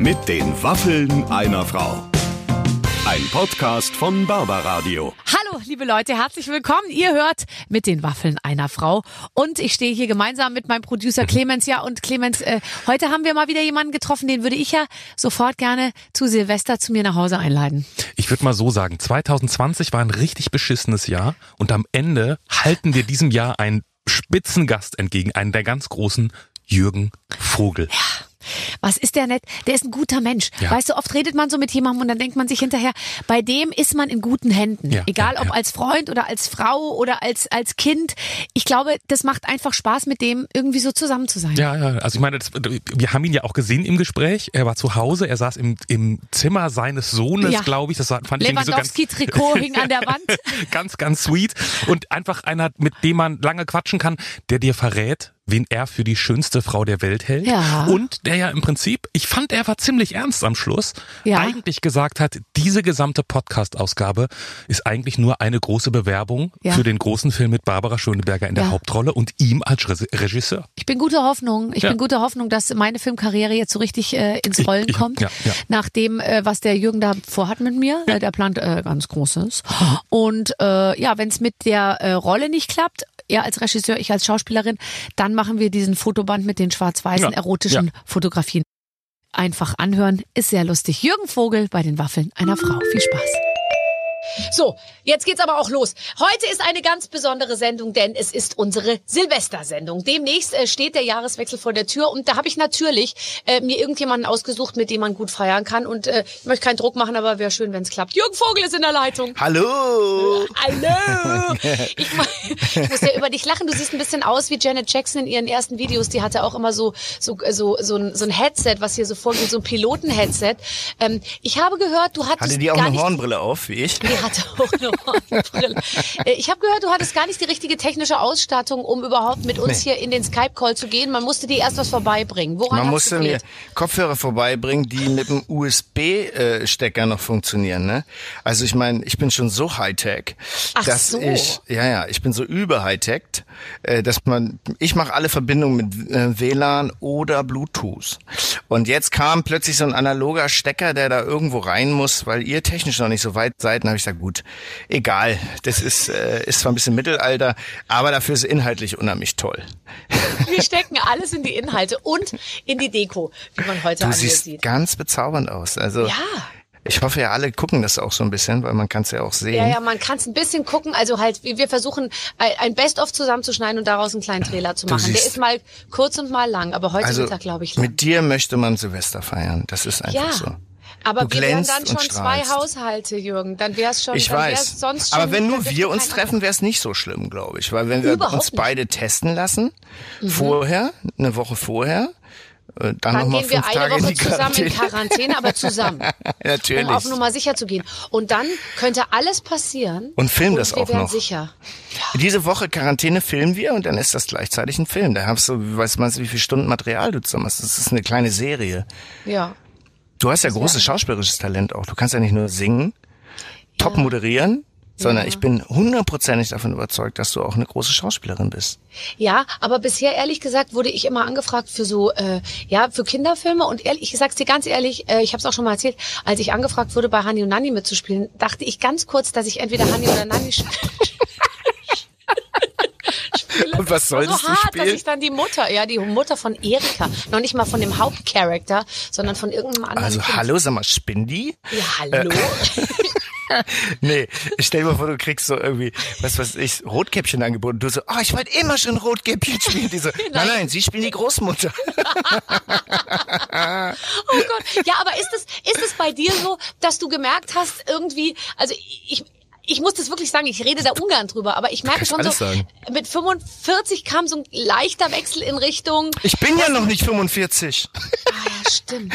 Mit den Waffeln einer Frau. Ein Podcast von Barbaradio. Hallo, liebe Leute, herzlich willkommen. Ihr hört mit den Waffeln einer Frau. Und ich stehe hier gemeinsam mit meinem Producer Clemens. Ja, und Clemens, äh, heute haben wir mal wieder jemanden getroffen, den würde ich ja sofort gerne zu Silvester zu mir nach Hause einladen. Ich würde mal so sagen, 2020 war ein richtig beschissenes Jahr und am Ende halten wir diesem Jahr einen Spitzengast entgegen, einen der ganz großen Jürgen Vogel. Ja. Was ist der nett? Der ist ein guter Mensch. Ja. Weißt du, oft redet man so mit jemandem und dann denkt man sich hinterher, bei dem ist man in guten Händen. Ja, Egal ja, ob als Freund oder als Frau oder als, als Kind. Ich glaube, das macht einfach Spaß, mit dem irgendwie so zusammen zu sein. Ja, ja, also ich meine, das, wir haben ihn ja auch gesehen im Gespräch. Er war zu Hause, er saß im, im Zimmer seines Sohnes, glaube ich. Das war, fand ich irgendwie so ganz, Lewandowski-Trikot hing an der Wand. ganz, ganz sweet. Und einfach einer, mit dem man lange quatschen kann, der dir verrät, wen er für die schönste Frau der Welt hält. Ja. Und der ja im Prinzip, ich fand, er war ziemlich ernst am Schluss, Ja. eigentlich gesagt hat, diese gesamte Podcast-Ausgabe ist eigentlich nur eine große Bewerbung Ja. für den großen Film mit Barbara Schöneberger in der. Hauptrolle und ihm als Re- Regisseur. Ich bin guter Hoffnung. Ich bin guter Hoffnung, dass meine Filmkarriere jetzt so richtig äh, ins Ich- Rollen ich- kommt. ja, ja. Nach dem, äh, was der Jürgen da vorhat mit mir. Äh, der plant äh, ganz Großes. Und äh, ja, wenn es mit der äh, Rolle nicht klappt, er als Regisseur, ich als Schauspielerin, dann machen wir diesen Fotoband mit den schwarz-weißen Ja, erotischen ja. Fotografien. Einfach anhören, ist sehr lustig. Jürgen Vogel bei den Waffeln einer Frau. Viel Spaß. So, jetzt geht's aber auch los. Heute ist eine ganz besondere Sendung, denn es ist unsere Silvestersendung. Demnächst äh, steht der Jahreswechsel vor der Tür und da habe ich natürlich äh, mir irgendjemanden ausgesucht, mit dem man gut feiern kann. Und äh, ich möchte keinen Druck machen, aber wäre schön, wenn es klappt. Jürgen Vogel ist in der Leitung. Hallo! Hallo! Ich, ich muss ja über dich lachen. Du siehst ein bisschen aus wie Janet Jackson in ihren ersten Videos. Die hatte auch immer so so so so ein, so ein Headset, was hier so vorgeht, so ein Piloten-Headset. Ähm, ich habe gehört, du hattest Hatte die auch eine Hornbrille auf, wie ich? Die hatte auch eine Hornbrille. Äh, Ich habe gehört, du hattest gar nicht die richtige technische Ausstattung, um überhaupt mit uns Nee. hier in den Skype-Call zu gehen. Man musste dir erst was vorbeibringen. Woran Man musste mir? Kopfhörer vorbeibringen, die mit dem USB-Stecker noch funktionieren. Ne? Also ich meine, ich bin schon so Hightech, Ach dass so. ich, ja ja, ich bin so über Hightech, äh, dass man, ich mache alle Verbindungen mit äh, WLAN oder Bluetooth. Und jetzt kam plötzlich so ein analoger Stecker, der da irgendwo rein muss, weil ihr technisch noch nicht so weit seid. Dann habe ich gesagt, gut, egal, das ist äh, ist zwar ein bisschen Mittelalter, aber dafür ist es inhaltlich unheimlich toll. Wir stecken alles in die Inhalte und in die Deko, wie man heute Du siehst sieht. ganz bezaubernd aus. Also Ja. ich hoffe ja, alle gucken das auch so ein bisschen, weil man kann es ja auch sehen. Ja, ja, man kann es ein bisschen gucken. Also halt, wir versuchen ein Best-of zusammenzuschneiden und daraus einen kleinen Trailer zu machen. Der ist mal kurz und mal lang, aber heute also Mittag glaube ich lang. mit dir möchte man Silvester feiern. Das ist einfach Ja. so. Aber Du wir wären dann schon zwei. Haushalte, Jürgen. Dann wäre es schon. Ich weiß. Sonst schon, Aber wenn nur wir uns treffen, wäre es nicht so schlimm, glaube ich. Weil wenn wir Überhaupt uns nicht. Mhm. beide testen lassen, vorher, eine Woche vorher, äh, dann, Dann nochmal gehen wir eine Tage Woche zusammen in Quarantäne. Aber zusammen. Natürlich. Um auf Nummer sicher zu gehen. Und dann könnte alles passieren. Und film das wir auch noch. sicher. Diese Woche Quarantäne filmen wir und dann ist das gleichzeitig ein Film. Da hast du, weiß man, wie viele Stunden Material du zusammen hast. Das ist eine kleine Serie. Ja. Du hast ja großes schauspielerisches Talent auch. Du kannst ja nicht nur singen, top moderieren, sondern ich bin hundertprozentig davon überzeugt, dass du auch eine große Schauspielerin bist. Ja, aber bisher ehrlich gesagt wurde ich immer angefragt für so, äh, ja, für Kinderfilme und ehrlich, ich sag's dir ganz ehrlich, äh, ich habe es auch schon mal erzählt, als ich angefragt wurde, bei Hani und Nanni mitzuspielen, dachte ich ganz kurz, dass ich entweder Hani oder Nanni spiele. Was so solltest du hart, dass ich dann die Mutter, ja, die Mutter von Erika, noch nicht mal von dem Hauptcharakter, sondern von irgendeinem anderen Also Kind. hallo, sag mal, Spindi? Ja, hallo. Nee, stell dir mal vor, du kriegst so irgendwie, was weiß ich, Rotkäppchen angeboten. Du so, oh, ich wollte immer schon Rotkäppchen spielen. Die so, nein, nein, sie spielen die Großmutter. Oh Gott. Ja, aber ist es, ist es bei dir so, dass du gemerkt hast, irgendwie, also ich, ich muss das wirklich sagen, ich rede da ungern drüber, aber ich merke schon so, sagen. mit 45 kam so ein leichter Wechsel in Richtung, Ich bin ja noch nicht 45. ah ja, stimmt.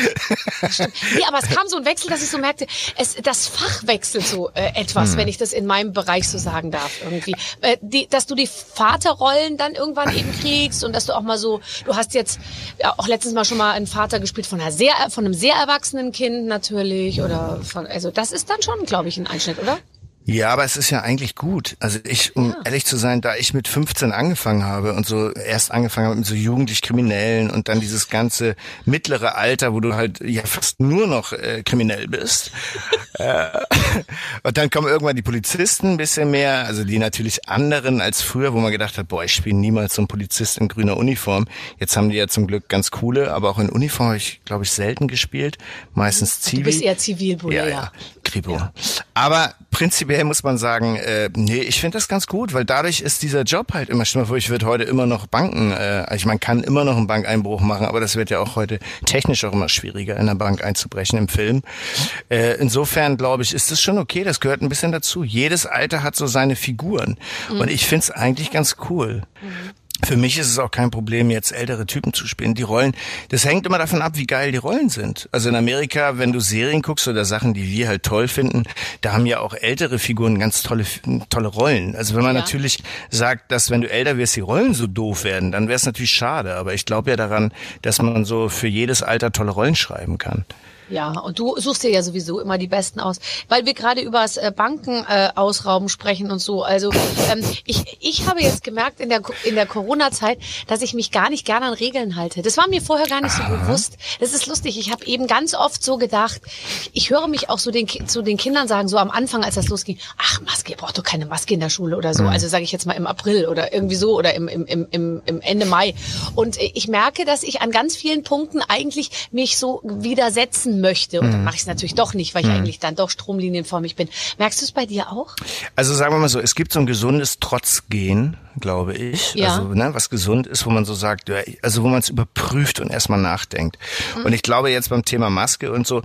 Das stimmt. Nee, aber es kam so ein Wechsel, dass ich so merkte, es, das Fach wechselt so äh, etwas, Hm. wenn ich das in meinem Bereich so sagen darf irgendwie. Äh, die, dass du die Vaterrollen dann irgendwann eben kriegst und dass du auch mal so, du hast jetzt ja, auch letztens mal schon mal einen Vater gespielt von einer sehr, von einem sehr erwachsenen Kind natürlich oder von, also das ist dann schon, glaube ich, ein Einschnitt, oder? Ja, aber es ist ja eigentlich gut. Also ich, um ja. ehrlich zu sein, da ich mit 15 angefangen habe und so erst angefangen habe mit so jugendlich Kriminellen und dann dieses ganze mittlere Alter, wo du halt ja fast nur noch äh, kriminell bist. äh, und dann kommen irgendwann die Polizisten ein bisschen mehr, also die natürlich anderen als früher, wo man gedacht hat, boah, ich spiele niemals so einen Polizist in grüner Uniform. Jetzt haben die ja zum Glück ganz coole, aber auch in Uniform habe ich, glaube ich, selten gespielt. Meistens Zivil. Du bist eher Zivilbulle, ja. ja. Kripo. Ja. Aber prinzipiell muss man sagen, äh, nee, ich finde das ganz gut, weil dadurch ist dieser Job halt immer schlimmer. Ich würde heute immer noch Banken, äh, ich man kann immer noch einen Bankeinbruch machen, aber das wird ja auch heute technisch auch immer schwieriger, in der Bank einzubrechen im Film. Äh, insofern glaube ich, ist das schon okay. Das gehört ein bisschen dazu. Jedes Alter hat so seine Figuren mhm. und ich finde es eigentlich ganz cool. Mhm. Für mich ist es auch kein Problem, jetzt ältere Typen zu spielen. Die Rollen, das hängt immer davon ab, wie geil die Rollen sind. Also in Amerika, wenn du Serien guckst oder Sachen, die wir halt toll finden, da haben ja auch ältere Figuren ganz tolle, tolle Rollen. Also wenn man ja. natürlich sagt, dass wenn du älter wirst, die Rollen so doof werden, dann wäre es natürlich schade. Aber ich glaube ja daran, dass man so für jedes Alter tolle Rollen schreiben kann. Ja, und du suchst dir ja sowieso immer die Besten aus, weil wir gerade über das äh, Banken äh, ausrauben sprechen und so. Also ähm, ich, ich habe jetzt gemerkt in der in der Corona-Zeit, dass ich mich gar nicht gerne an Regeln halte. Das war mir vorher gar nicht so Aha. bewusst. Das ist lustig. Ich habe eben ganz oft so gedacht. Ich höre mich auch so den zu den Kindern sagen, so am Anfang, als das losging. Ach, Maske, ihr braucht doch keine Maske in der Schule oder so. Mhm. Also sage ich jetzt mal im April oder irgendwie so oder im im im im Ende Mai. Und ich merke, dass ich an ganz vielen Punkten eigentlich mich so widersetzen möchte. Und mhm. dann mache ich es natürlich doch nicht, weil ich mhm. eigentlich dann doch stromlinienförmig bin. Merkst du es bei dir auch? Also sagen wir mal so, es gibt so ein gesundes Trotzgehen, glaube ich. Ja. Also, ne, was gesund ist, wo man so sagt, also wo man es überprüft und erstmal nachdenkt. Mhm. Und ich glaube jetzt beim Thema Maske und so,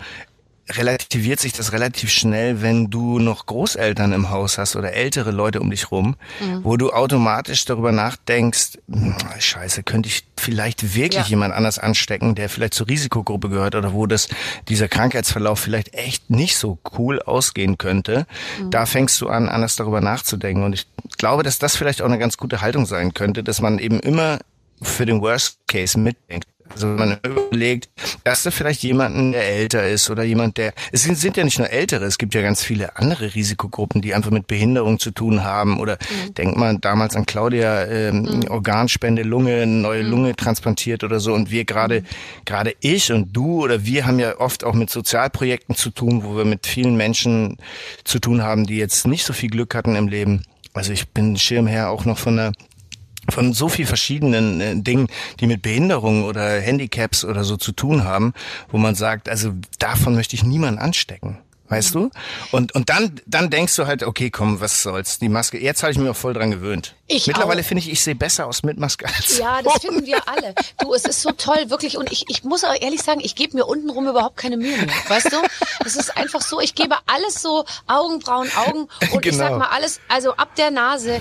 relativiert sich das relativ schnell, wenn du noch Großeltern im Haus hast oder ältere Leute um dich rum, mhm. wo du automatisch darüber nachdenkst, hm, scheiße, könnte ich vielleicht wirklich ja. jemand anders anstecken, der vielleicht zur Risikogruppe gehört oder wo das, dieser Krankheitsverlauf vielleicht echt nicht so cool ausgehen könnte. Mhm. Da fängst du an, anders darüber nachzudenken. Und ich glaube, dass das vielleicht auch eine ganz gute Haltung sein könnte, dass man eben immer für den Worst Case mitdenkt. Also wenn man überlegt, dass da vielleicht jemanden, der älter ist oder jemand, der, es sind, sind ja nicht nur Ältere, es gibt ja ganz viele andere Risikogruppen, die einfach mit Behinderung zu tun haben oder mhm. denkt man damals an Claudia, ähm, mhm. Organspende, Lunge, neue mhm. Lunge transplantiert oder so und wir gerade, mhm. gerade ich und du oder wir haben ja oft auch mit Sozialprojekten zu tun, wo wir mit vielen Menschen zu tun haben, die jetzt nicht so viel Glück hatten im Leben. Also ich bin Schirmherr auch noch von einer von so viel verschiedenen äh, Dingen, die mit Behinderungen oder Handicaps oder so zu tun haben, wo man sagt, also davon möchte ich niemanden anstecken. Weißt du? Und, und dann, dann denkst du halt, okay, komm, was soll's, die Maske. Jetzt habe ich mich auch voll dran gewöhnt. Ich Mittlerweile finde ich, ich sehe besser aus mit Maske als Ja, das finden wir alle. Du, es ist so toll, wirklich. Und ich, ich muss auch ehrlich sagen, ich gebe mir untenrum überhaupt keine Mühe mehr. Weißt du? Es ist einfach so, ich gebe alles so Augenbrauen, Augen und genau. ich sag genau. mal alles, also ab der Nase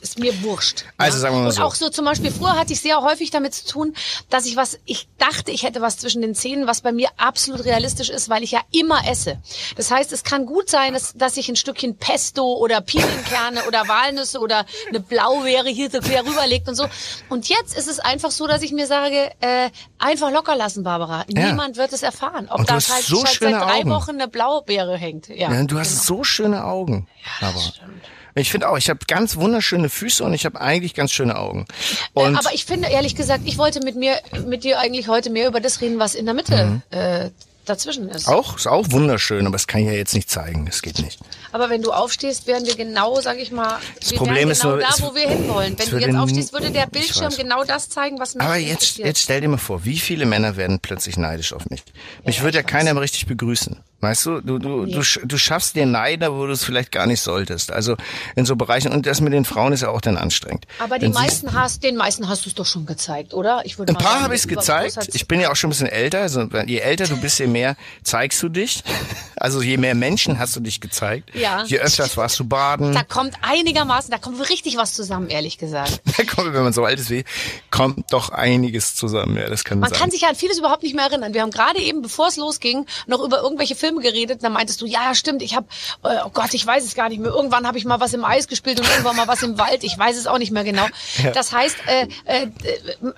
ist mir wurscht. Also sagen wir mal und so. auch so zum Beispiel, früher hatte ich sehr häufig damit zu tun, dass ich was, ich dachte, ich hätte was zwischen den Zähnen, was bei mir absolut realistisch ist, weil ich ja immer esse. Das heißt, es kann gut sein, dass, dass ich ein Stückchen Pesto oder Pinienkerne oder Walnüsse oder eine Blaubeere hier so quer rüberlegt und so. Und jetzt ist es einfach so, dass ich mir sage, äh, einfach locker lassen, Barbara. Ja. Niemand wird es erfahren. Ob da halt, so halt seit drei Augen. Wochen eine Blaubeere hängt. Ja, ja du hast genau. so schöne Augen. Ja, das stimmt. Ich finde auch, ich habe ganz wunderschöne Füße und ich habe eigentlich ganz schöne Augen. Äh, und aber ich finde, ehrlich gesagt, ich wollte mit mir, mit dir eigentlich heute mehr über das reden, was in der Mitte mhm. äh, dazwischen ist. Auch, ist auch wunderschön, aber das kann ich ja jetzt nicht zeigen. Das geht nicht. Aber wenn du aufstehst, werden wir genau, sag ich mal, das Problem ist genau nur, da, wo wir hinwollen. Wenn du jetzt aufstehst, würde der Bildschirm genau das zeigen, was mich Aber jetzt, jetzt stell dir mal vor, wie viele Männer werden plötzlich neidisch auf mich? Mich ja, würde ja keiner mehr richtig begrüßen. Weißt du, du, du, du, du schaffst dir Neider, wo du es vielleicht gar nicht solltest. Also in so Bereichen, und das mit den Frauen ist ja auch dann anstrengend. Aber die meisten hast, den meisten hast du es doch schon gezeigt, oder? Ich würde ein paar habe ich es gezeigt. Ich bin ja auch schon ein bisschen älter. Also je älter du bist, je mehr zeigst du dich. Also je mehr Menschen hast du dich gezeigt. Ja. Je öfters warst du baden. Da kommt einigermaßen, da kommt richtig was zusammen, ehrlich gesagt. Da kommt, wenn man so alt ist wie, kommt doch einiges zusammen. Ja, das kann man sein. kann sich ja an vieles überhaupt nicht mehr erinnern. Wir haben gerade eben, bevor es losging, noch über irgendwelche Filme Filme geredet. Und dann meintest du, ja, stimmt, ich habe, äh, oh Gott, ich weiß es gar nicht mehr. Irgendwann habe ich mal was im Eis gespielt und irgendwann mal was im Wald. Ich weiß es auch nicht mehr genau. Das heißt, äh, äh,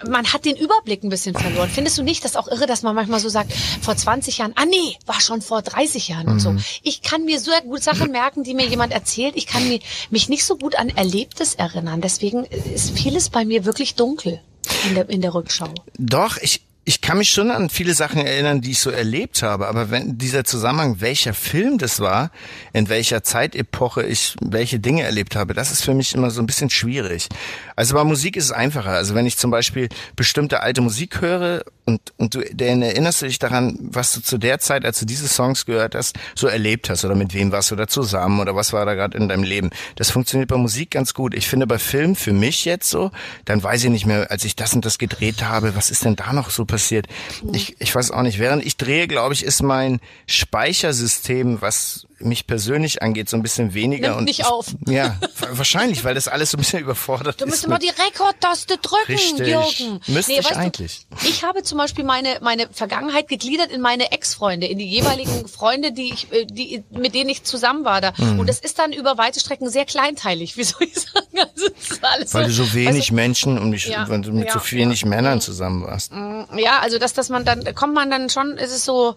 man hat den Überblick ein bisschen verloren. Findest du nicht das auch irre, dass man manchmal so sagt, vor 20 Jahren, ah nee, war schon vor 30 Jahren und so. Mhm. Ich kann mir sehr gut Sachen merken, die mir jemand erzählt. Ich kann mir, mich nicht so gut an Erlebtes erinnern. Deswegen ist vieles bei mir wirklich dunkel in der, in der Rückschau. Doch, ich, ich kann mich schon an viele Sachen erinnern, die ich so erlebt habe, aber wenn dieser Zusammenhang, welcher Film das war, in welcher Zeitepoche ich welche Dinge erlebt habe, das ist für mich immer so ein bisschen schwierig. Also bei Musik ist es einfacher. Also wenn ich zum Beispiel bestimmte alte Musik höre und, und du dann erinnerst du dich daran, was du zu der Zeit, als du diese Songs gehört hast, so erlebt hast oder mit wem warst du da zusammen oder was war da gerade in deinem Leben. Das funktioniert bei Musik ganz gut. Ich finde bei Film für mich jetzt so, dann weiß ich nicht mehr, als ich das und das gedreht habe, was ist denn da noch so passiert? Ich, ich weiß auch nicht. Während ich drehe, glaube ich, ist mein Speichersystem, was mich persönlich angeht, so ein bisschen weniger. Nimmt und nicht ich, auf. Ja, wahrscheinlich, weil das alles so ein bisschen überfordert Du ist. musst immer die Rekordtaste drücken, Richtig. Jürgen. Müsste ich weißt du, eigentlich. ich habe zum Beispiel meine, meine Vergangenheit gegliedert in meine Ex-Freunde, in die jeweiligen Freunde, die ich, äh, die, mit denen ich zusammen war da. Mhm. Und das ist dann über weite Strecken sehr kleinteilig, wie soll ich sagen? Also, es ist alles weil du so wenig du, Menschen und nicht, Ja, du mit ja, so wenig Männern zusammen warst. Ja, also dass, dass man dann, kommt man dann schon, ist es so,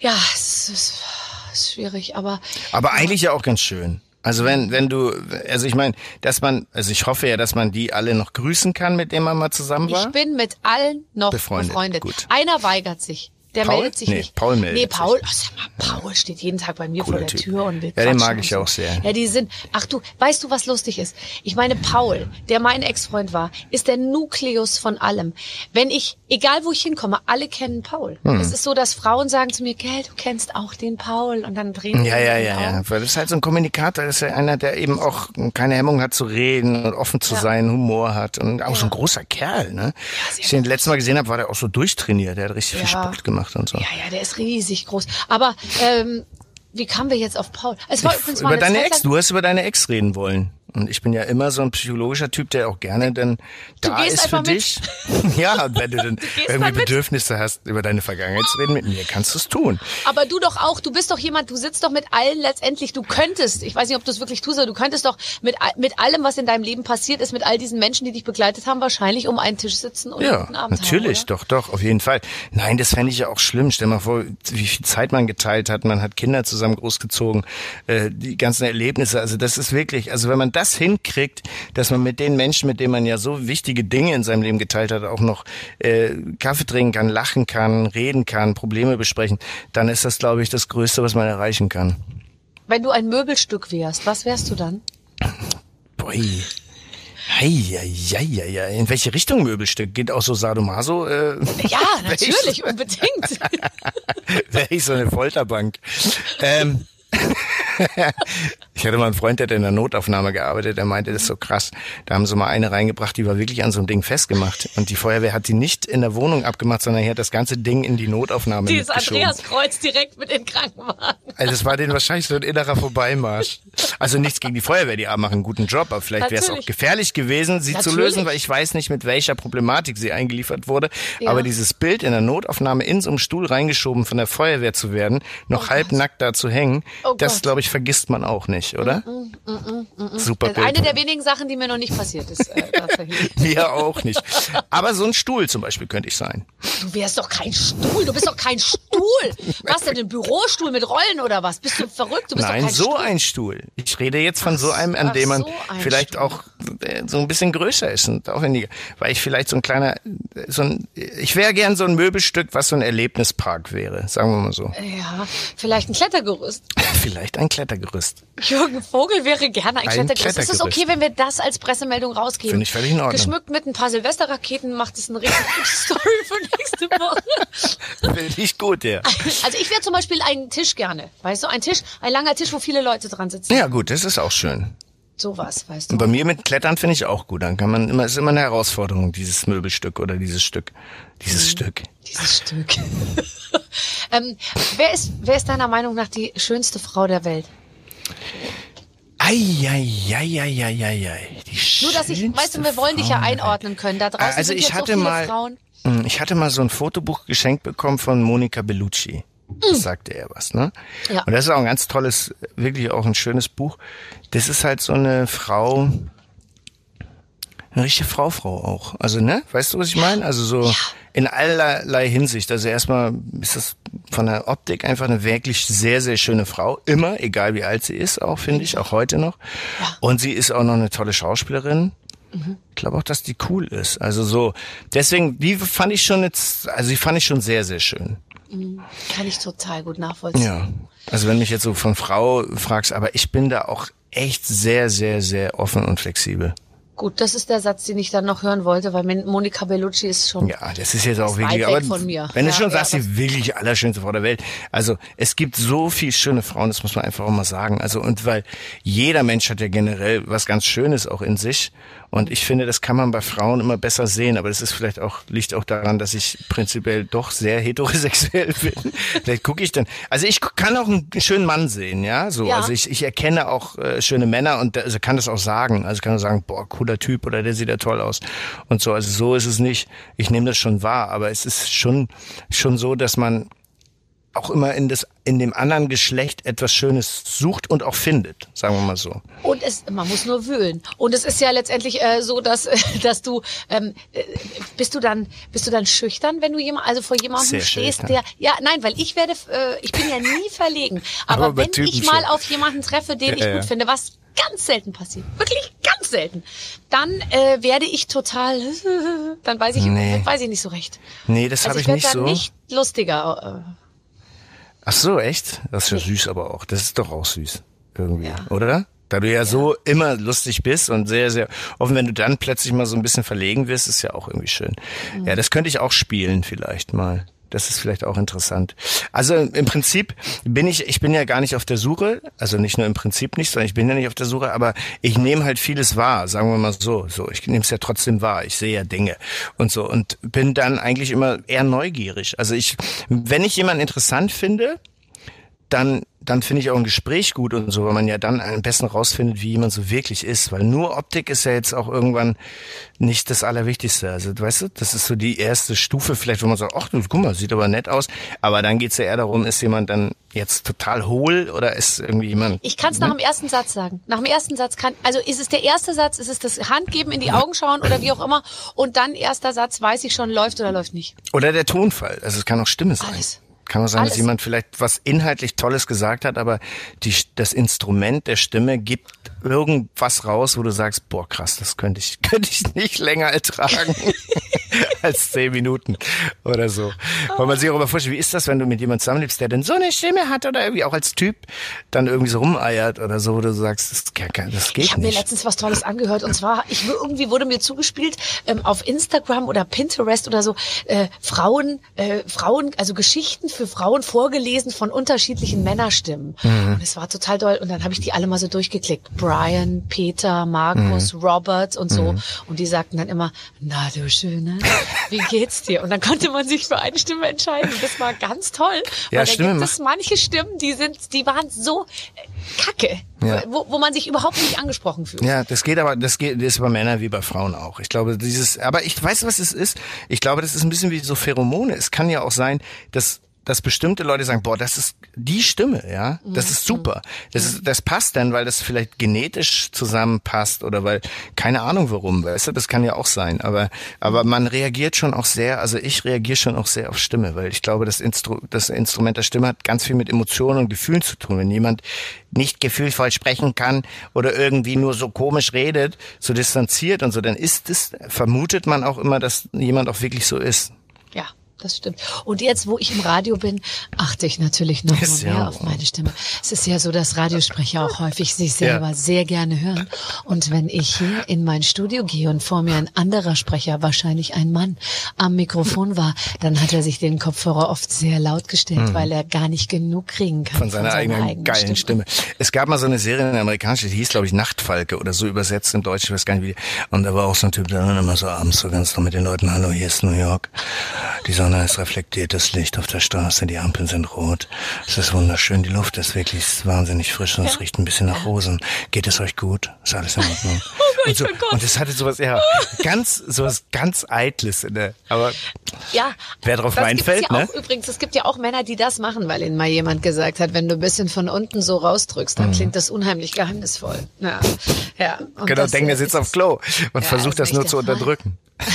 ja, es ist, ist schwierig, aber Aber eigentlich ja auch ganz schön. Also wenn, wenn du, also ich meine, dass man, also ich hoffe ja, dass man die alle noch grüßen kann, mit denen man mal zusammen war. ich bin mit allen noch Befreundet, befreundet. gut. Einer weigert sich. Der Paul? meldet sich Nee, nicht. Paul meldet Nee, Paul, sich. ach, sag mal, Paul steht jeden Tag bei mir Cooler vor der Typ. Tür und will Ja, den mag ich so. auch sehr. Ja, die sind, ach du, weißt du, was lustig ist? Ich meine, Paul, der mein Ex-Freund war, ist der Nukleus von allem. Wenn ich, egal wo ich hinkomme, alle kennen Paul. Hm. Es ist so, dass Frauen sagen zu mir, gell, du kennst auch den Paul und dann drehen Ja, ja, ja, ja. Weil das ist halt so ein Kommunikator, das ist ja einer, der eben auch keine Hemmung hat zu reden und offen zu Ja. sein, Humor hat und auch so ein großer Kerl, ne? sehr Als ich den letztes Mal gesehen habe, war der auch so durchtrainiert, der hat richtig viel Ja. Sport gemacht und so. Ja, ja, der ist riesig groß. Aber ähm, wie kamen wir jetzt auf Paul? Es war übrigens mal über eine deine Zeit Ex, du hast über deine Ex reden wollen. Und ich bin ja immer so ein psychologischer Typ, der auch gerne dann da ist für dich. ja, wenn du dann gehst irgendwie. Bedürfnisse hast, über deine Vergangenheit zu reden, mit mir kannst du es tun. Aber du doch auch, du bist doch jemand, du sitzt doch mit allen letztendlich, du könntest, ich weiß nicht, ob du es wirklich tust, aber du könntest doch mit, mit allem, was in deinem Leben passiert ist, mit all diesen Menschen, die dich begleitet haben, wahrscheinlich um einen Tisch sitzen und Ja, einen Abend natürlich, haben, doch, doch, auf jeden Fall. Nein, das fände ich ja auch schlimm. Stell mal vor, wie viel Zeit man geteilt hat. Man hat Kinder zusammen großgezogen, äh, die ganzen Erlebnisse. Also das ist wirklich, also wenn man das hinkriegt, dass man mit den Menschen, mit denen man ja so wichtige Dinge in seinem Leben geteilt hat, auch noch äh, Kaffee trinken kann, lachen kann, reden kann, Probleme besprechen, dann ist das, glaube ich, das Größte, was man erreichen kann. Wenn du ein Möbelstück wärst, was wärst du dann? Boi. Heieieiei. In welche Richtung Möbelstück? Geht auch so Sadomaso? Äh, Ja, natürlich, unbedingt. wäre ich so eine Folterbank. ähm, ich hatte mal einen Freund, der hat in der Notaufnahme gearbeitet, der meinte, das ist so krass. Da haben sie mal eine reingebracht, die war wirklich an so einem Ding festgemacht. Und die Feuerwehr hat die nicht in der Wohnung abgemacht, sondern hier hat das ganze Ding in die Notaufnahme Dieses mitgeschoben. Andreas Kreuz direkt mit in den Krankenwagen. Also das war denen wahrscheinlich so ein innerer Vorbeimarsch. Also nichts gegen die Feuerwehr, die machen einen guten Job, aber vielleicht wäre es auch gefährlich gewesen, sie zu Natürlich. lösen, weil ich weiß nicht, mit welcher Problematik sie eingeliefert wurde. Ja. Aber dieses Bild in der Notaufnahme in so einem Stuhl reingeschoben von der Feuerwehr zu werden, noch halbnackt da zu hängen, Oh das Gott. glaube ich vergisst man auch nicht, oder? Super Das ist eine der wenigen Sachen, die mir noch nicht passiert ist. Äh. Mir auch nicht. Aber so ein Stuhl zum Beispiel könnte ich sein. Du wärst doch kein Stuhl, du bist doch kein Stuhl. Was denn, ein Bürostuhl mit Rollen oder was? Bist du verrückt? Du bist Nein, doch kein so Stuhl. ein Stuhl. Ich rede jetzt von so einem, an ach, dem man so vielleicht Stuhl. auch so ein bisschen größer ist und aufwendiger. Weil ich vielleicht so ein kleiner, so ein, ich wäre gern so ein Möbelstück, was so ein Erlebnispark wäre, sagen wir mal so. Ja, vielleicht ein Klettergerüst. Vielleicht ein Klettergerüst. Jürgen Vogel wäre gerne ein, Ein Klettergerüst. Ist es Klettergerüst. okay, wenn wir das als Pressemeldung rausgeben? Finde ich völlig in Ordnung. Geschmückt mit ein paar Silvesterraketen macht es eine richtig gute Story für nächste Woche. Finde ich gut, ja. Also ich wäre zum Beispiel einen Tisch gerne. Weißt du, ein Tisch, ein langer Tisch, wo viele Leute dran sitzen. Ja gut, das ist auch schön. Sowas, weißt Und du. bei mir mit Klettern finde ich auch gut. Dann kann man immer, ist immer eine Herausforderung, dieses Möbelstück oder dieses Stück. Dieses Mhm. Stück. Dieses Stück. ähm, wer, ist, wer ist deiner Meinung nach die schönste Frau der Welt? Eieieiei. Die Nur, dass ich, weißt du, wir wollen dich ja einordnen können. Da draußen Also sind ich jetzt hatte so viele mal, Frauen. Mm, ich hatte mal so ein Fotobuch geschenkt bekommen von Monica Bellucci. Das sagte er was, ne? Ja. Und das ist auch ein ganz tolles, wirklich auch ein schönes Buch. Das ist halt so eine Frau, eine richtige Frau, Frau auch. Also, ne? Weißt du, was ich meine? Also so in allerlei Hinsicht. Also erstmal ist das von der Optik einfach eine wirklich sehr, sehr schöne Frau. Immer, egal wie alt sie ist, auch finde ich, auch heute noch. Und sie ist auch noch eine tolle Schauspielerin. Ich glaube auch, dass die cool ist. Also so, deswegen, die fand ich schon jetzt, also die fand ich schon sehr, sehr schön. Kann ich total gut nachvollziehen. Ja. Also wenn mich jetzt so von Frau fragst, aber ich bin da auch echt sehr, sehr, sehr offen und flexibel. Gut, das ist der Satz, den ich dann noch hören wollte, weil Monika Bellucci ist schon. Ja, das ist jetzt auch wirklich, aber von mir. wenn du Ja, schon ja, sagst, die wirklich allerschönste Frau der Welt. Also es gibt so viel schöne Frauen, das muss man einfach auch mal sagen. Also und weil jeder Mensch hat ja generell was ganz Schönes auch in sich. Und ich finde, das kann man bei Frauen immer besser sehen. Aber das ist vielleicht auch, liegt auch daran, dass ich prinzipiell doch sehr heterosexuell bin. vielleicht gucke ich dann. Also ich kann auch einen schönen Mann sehen, ja. So. Ja. Also ich, ich erkenne auch äh, schöne Männer und also kann das auch sagen. Also kann sagen, boah, cooler Typ oder der sieht ja toll aus. Und so. Also so ist es nicht. Ich nehme das schon wahr, aber es ist schon, schon so, dass man auch immer in das, in dem anderen Geschlecht etwas Schönes sucht und auch findet, sagen wir mal so. Und es, man muss nur wühlen. Und es ist ja letztendlich äh, so, dass, äh, dass du, ähm, äh, bist du dann, bist du dann schüchtern, wenn du jemand, also vor jemandem Sehr stehst, schüchtern. der, ja, nein, weil ich werde, äh, ich bin ja nie verlegen. Aber, Aber wenn ich mal auf jemanden treffe, den ich gut finde, was ganz selten passiert, wirklich ganz selten, dann äh, werde ich total, dann weiß ich, Nee. weiß ich nicht so recht. Nee, das Also habe ich ich nicht dann so. nicht lustiger. Äh, Ach so, echt? Das ist ja süß aber auch. Das ist doch auch süß. Irgendwie, Ja. oder? Da du ja, so immer lustig bist und sehr, sehr offen, wenn du dann plötzlich mal so ein bisschen verlegen wirst, ist ja auch irgendwie schön. Mhm. Ja, das könnte ich auch spielen vielleicht mal. Das ist vielleicht auch interessant. Also im Prinzip bin ich, ich bin ja gar nicht auf der Suche, also nicht nur im Prinzip nicht, sondern ich bin ja nicht auf der Suche, aber ich nehme halt vieles wahr, sagen wir mal so. So, ich nehme es ja trotzdem wahr. Ich sehe ja Dinge und so und bin dann eigentlich immer eher neugierig. Also ich, wenn ich jemanden interessant finde, dann, dann finde ich auch ein Gespräch gut und so, weil man ja dann am besten rausfindet, wie jemand so wirklich ist. Weil nur Optik ist ja jetzt auch irgendwann nicht das Allerwichtigste. Also, weißt du, das ist so die erste Stufe vielleicht, wo man sagt, ach, du, guck mal, sieht aber nett aus. Aber dann geht's ja eher darum, ist jemand dann jetzt total hohl oder ist irgendwie jemand... Ich kann es nach dem ersten Satz sagen. Nach dem ersten Satz kann, also ist es der erste Satz, ist es das Handgeben in die Augen schauen oder wie auch immer und dann erster Satz, weiß ich schon, läuft oder läuft nicht. Oder der Tonfall. Also es kann auch Stimme sein. Alles. Kann sein, dass Alles. jemand vielleicht was inhaltlich Tolles gesagt hat, aber die, das Instrument der Stimme gibt irgendwas raus, wo du sagst, boah, krass, das könnte ich, könnte ich nicht länger ertragen als zehn Minuten oder so. Weil man sich auch immer vorstellt, wie ist das, wenn du mit jemandem zusammenlebst, der denn so eine Stimme hat oder irgendwie auch als Typ dann irgendwie so rumeiert oder so, wo du sagst, das, das geht Ich habe mir nicht. letztens was Tolles angehört und zwar, ich irgendwie wurde mir zugespielt ähm, auf Instagram oder Pinterest oder so äh, Frauen, äh, Frauen, also Geschichten für Frauen vorgelesen von unterschiedlichen Männerstimmen. Mhm. Und es war total toll. Und dann habe ich die alle mal so durchgeklickt: Brian, Peter, Markus, Mhm. Robert und so. Und die sagten dann immer: Na du Schöne, wie geht's dir? Und dann konnte man sich für eine Stimme entscheiden. Das war ganz toll. Ja, weil da Stimme gibt es manche Stimmen, die sind, die waren so äh, kacke, Ja. wo, wo man sich überhaupt nicht angesprochen fühlt. Ja, das geht aber, das geht, das ist bei Männern wie bei Frauen auch. Ich glaube, dieses, aber ich weiß, was es ist. Ich glaube, das ist ein bisschen wie so Pheromone. Es kann ja auch sein, dass dass bestimmte Leute sagen, boah, das ist die Stimme, ja, das ist super. Das ist, das passt dann, weil das vielleicht genetisch zusammenpasst oder weil, keine Ahnung warum, weißt du, das kann ja auch sein. Aber, aber man reagiert schon auch sehr, also ich reagiere schon auch sehr auf Stimme, weil ich glaube, das, Instru das Instrument der Stimme hat ganz viel mit Emotionen und Gefühlen zu tun. Wenn jemand nicht gefühlvoll sprechen kann oder irgendwie nur so komisch redet, so distanziert und so, dann ist es, vermutet man auch immer, dass jemand auch wirklich so ist. Das stimmt. Und jetzt, wo ich im Radio bin, achte ich natürlich noch mal mehr auf meine Stimme. Es ist ja so, dass Radiosprecher auch häufig sich selber Ja. sehr gerne hören. Und wenn ich hier in mein Studio gehe und vor mir ein anderer Sprecher, wahrscheinlich ein Mann, am Mikrofon war, dann hat er sich den Kopfhörer oft sehr laut gestellt, weil er gar nicht genug kriegen kann Hm. von seiner eigenen geilen Stimme. Es gab mal so eine Serie in der amerikanischen, die hieß, glaube ich, Nachtfalke oder so übersetzt im Deutschen, ich weiß gar nicht wie. Und da war auch so ein Typ, der dann immer so abends so ganz noch mit den Leuten, hallo, hier ist New York. Die Sonne ist reflektiertes Licht auf der Straße, die Ampeln sind rot. Es ist wunderschön, die Luft ist wirklich wahnsinnig frisch und es riecht ein bisschen nach Rosen. Geht es euch gut? Ist alles in Ordnung? Oh und, so, mein Gott. und es hatte sowas, ja, ganz, sowas ganz Eitles in der, aber Ja. Wer drauf das reinfällt, ja ne? Auch, übrigens, es gibt ja auch Männer, die das machen, weil ihnen mal jemand gesagt hat, wenn du ein bisschen von unten so rausdrückst, Mhm. dann klingt das unheimlich geheimnisvoll. Ja. ja. Und genau, das, denken, äh, sitzt auf Klo und Ja, versucht ist das nur zu unterdrücken.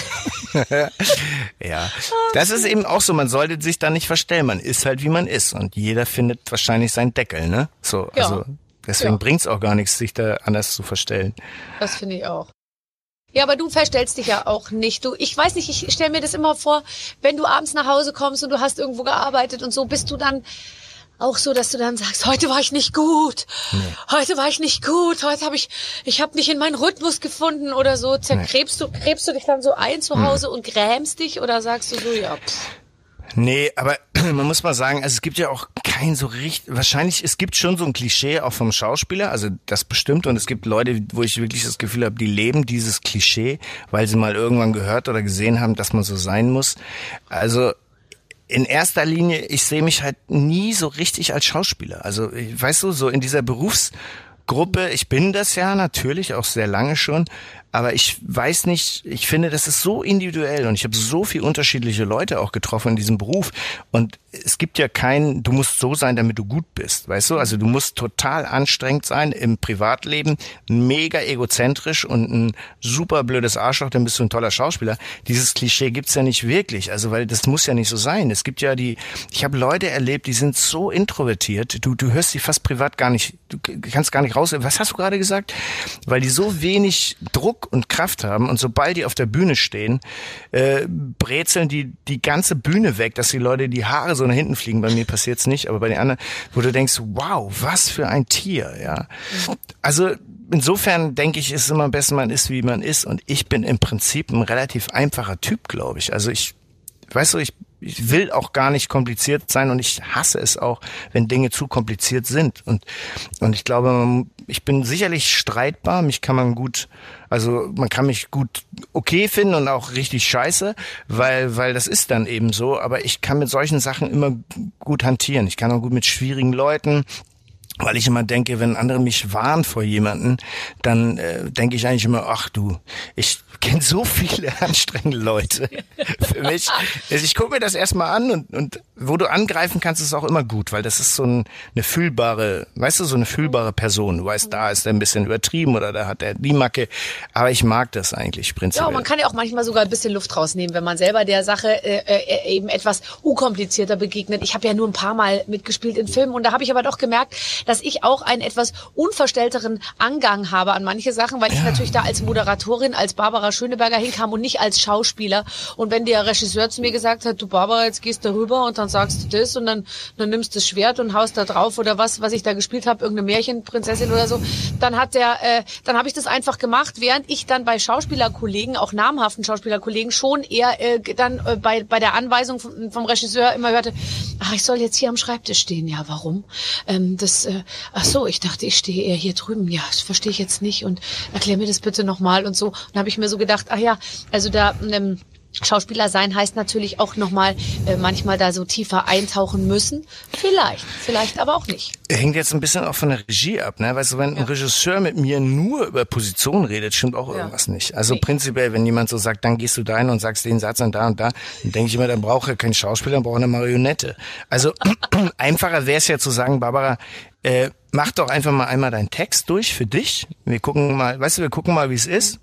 ja, das ist eben auch so, man sollte sich da nicht verstellen, man ist halt wie man ist und jeder findet wahrscheinlich seinen Deckel, ne? So, Ja. also deswegen Ja. bringt's auch gar nichts, sich da anders zu verstellen. Das finde ich auch. Ja, aber du verstellst dich ja auch nicht. Du, ich weiß nicht, ich stelle mir das immer vor, wenn du abends nach Hause kommst und du hast irgendwo gearbeitet und so, bist du dann auch so, dass du dann sagst, heute war ich nicht gut, heute war ich nicht gut, heute habe ich, ich habe nicht in meinen Rhythmus gefunden oder so. Zerkrebst du, krebst du dich dann so ein zu Hause und grämst dich oder sagst du so, ja, pff, Nee, aber man muss mal sagen, also es gibt ja auch kein so richtig, wahrscheinlich, es gibt schon so ein Klischee auch vom Schauspieler, also das bestimmt. Und es gibt Leute, wo ich wirklich das Gefühl habe, die leben dieses Klischee, weil sie mal irgendwann gehört oder gesehen haben, dass man so sein muss. Also in erster Linie, ich sehe mich halt nie so richtig als Schauspieler. Also, weißt du, so in dieser Berufsgruppe, ich bin das ja natürlich auch sehr lange schon, aber ich weiß nicht, ich finde, das ist so individuell und ich habe so viel unterschiedliche Leute auch getroffen in diesem Beruf und es gibt ja keinen, du musst so sein, damit du gut bist, weißt du? Also du musst total anstrengend sein im Privatleben, mega egozentrisch und ein super blödes Arschloch, dann bist du ein toller Schauspieler. Dieses Klischee gibt's ja nicht wirklich, also weil das muss ja nicht so sein. Es gibt ja die, ich habe Leute erlebt, die sind so introvertiert, du, du hörst sie fast privat gar nicht, du kannst gar nicht raus. Was hast du gerade gesagt? Weil die so wenig Druck und Kraft haben und sobald die auf der Bühne stehen, äh, brezeln die die ganze Bühne weg, dass die Leute die Haare so nach hinten fliegen. Bei mir passiert's nicht, aber bei den anderen, wo du denkst, wow, was für ein Tier, ja. Also insofern denke ich, ist es immer am besten, man ist, wie man ist. Und ich bin im Prinzip ein relativ einfacher Typ, glaube ich. Also ich, weißt du, ich, ich will auch gar nicht kompliziert sein und ich hasse es auch, wenn Dinge zu kompliziert sind. Und, und ich glaube, ich bin sicherlich streitbar, mich kann man gut, also man kann mich gut okay finden und auch richtig scheiße, weil, weil das ist dann eben so. Aber ich kann mit solchen Sachen immer gut hantieren. Ich kann auch gut mit schwierigen Leuten, weil ich immer denke, wenn andere mich warnen vor jemanden, dann äh, denke ich eigentlich immer, ach du, ich kenne so viele anstrengende Leute. Für mich, also ich gucke mir das erstmal an und, und wo du angreifen kannst, ist auch immer gut, weil das ist so ein, eine fühlbare, weißt du, so eine fühlbare Person. Du weißt, da ist er ein bisschen übertrieben oder da hat er die Macke, aber ich mag das eigentlich prinzipiell. Ja, man kann ja auch manchmal sogar ein bisschen Luft rausnehmen, wenn man selber der Sache äh, äh, eben etwas unkomplizierter begegnet. Ich habe ja nur ein paar Mal mitgespielt in Filmen und da habe ich aber doch gemerkt, dass ich auch einen etwas unverstellteren Angang habe an manche Sachen, weil ich natürlich da als Moderatorin, als Barbara Schöneberger hinkam und nicht als Schauspieler. Und wenn der Regisseur zu mir gesagt hat, du Barbara, jetzt gehst du rüber und dann sagst du das und dann, dann nimmst du das Schwert und haust da drauf oder was, was ich da gespielt habe, irgendeine Märchenprinzessin oder so, dann hat der, äh, dann habe ich das einfach gemacht, während ich dann bei Schauspielerkollegen, auch namhaften Schauspielerkollegen, schon eher äh, dann äh, bei, bei der Anweisung vom, vom Regisseur immer hörte, ach, ich soll jetzt hier am Schreibtisch stehen. Ja, warum? Ähm, das, äh, ach so, ich dachte, ich stehe eher hier drüben. Ja, das verstehe ich jetzt nicht und erklär mir das bitte nochmal und so. Und habe ich mir so gedacht, ach ja, also da ähm, Schauspieler sein heißt natürlich auch nochmal äh, manchmal da so tiefer eintauchen müssen. Vielleicht, vielleicht aber auch nicht. Hängt jetzt ein bisschen auch von der Regie ab, ne? Weißt du, wenn ein Regisseur mit mir nur über Position redet, stimmt auch irgendwas nicht. Also Nee. prinzipiell, wenn jemand so sagt, dann gehst du dahin und sagst den Satz und da und da, dann denke ich immer, dann braucht er keinen Schauspieler, dann braucht er eine Marionette. Also einfacher wäre es ja zu sagen, Barbara, äh, mach doch einfach mal einmal deinen Text durch für dich. Wir gucken mal, weißt du, wir gucken mal, wie es ist.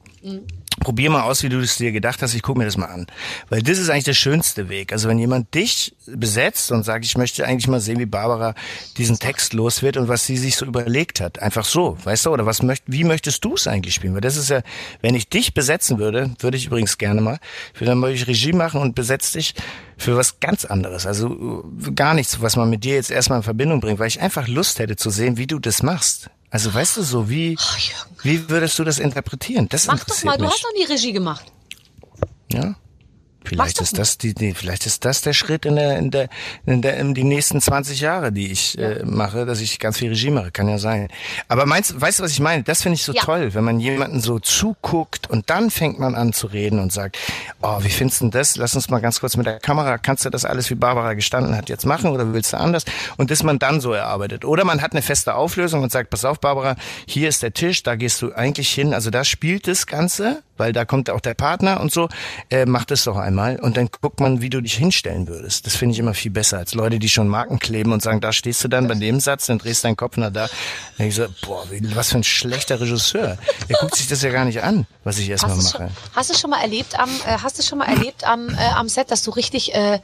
Probier mal aus, wie du es dir gedacht hast. Ich gucke mir das mal an. Weil das ist eigentlich der schönste Weg. Also wenn jemand dich besetzt und sagt, ich möchte eigentlich mal sehen, wie Barbara diesen Text los wird und was sie sich so überlegt hat. Einfach so, weißt du? Oder was möcht, wie möchtest du es eigentlich spielen? Weil das ist ja, wenn ich dich besetzen würde, würde ich übrigens gerne mal, würde dann mal ich Regie machen und besetze dich für was ganz anderes. Also äh, gar nichts, was man mit dir jetzt erstmal in Verbindung bringt, weil ich einfach Lust hätte zu sehen, wie du das machst. Also weißt du so, wie, Jürgen. wie würdest du das interpretieren? Das Mach doch mal, du mich. hast doch nie Regie gemacht. Ja. Vielleicht ist das die, die, vielleicht ist das der Schritt in der, in der, in der, in die nächsten 20 Jahre, die ich äh, mache, dass ich ganz viel Regie mache. Kann ja sein. Aber meinst, weißt du, was ich meine? Das finde ich so Ja. toll, wenn man jemanden so zuguckt und dann fängt man an zu reden und sagt, oh, wie findest du denn das? Lass uns mal ganz kurz mit der Kamera, kannst du das alles, wie Barbara gestanden hat, jetzt machen oder willst du anders? Und das man dann so erarbeitet. Oder man hat eine feste Auflösung und sagt, pass auf, Barbara, hier ist der Tisch, da gehst du eigentlich hin. Also da spielt das Ganze, weil da kommt auch der Partner und so. Äh, mach das doch einmal und dann guckt man, wie du dich hinstellen würdest. Das finde ich immer viel besser als Leute, die schon Marken kleben und sagen, da stehst du dann bei dem Satz, dann drehst deinen Kopf nach da. Dann ich so, boah, was für ein schlechter Regisseur. Er guckt sich das ja gar nicht an, was ich erstmal mache. schon, hast du schon mal erlebt am, äh, hast du schon mal erlebt am, äh, am Set, dass du richtig äh,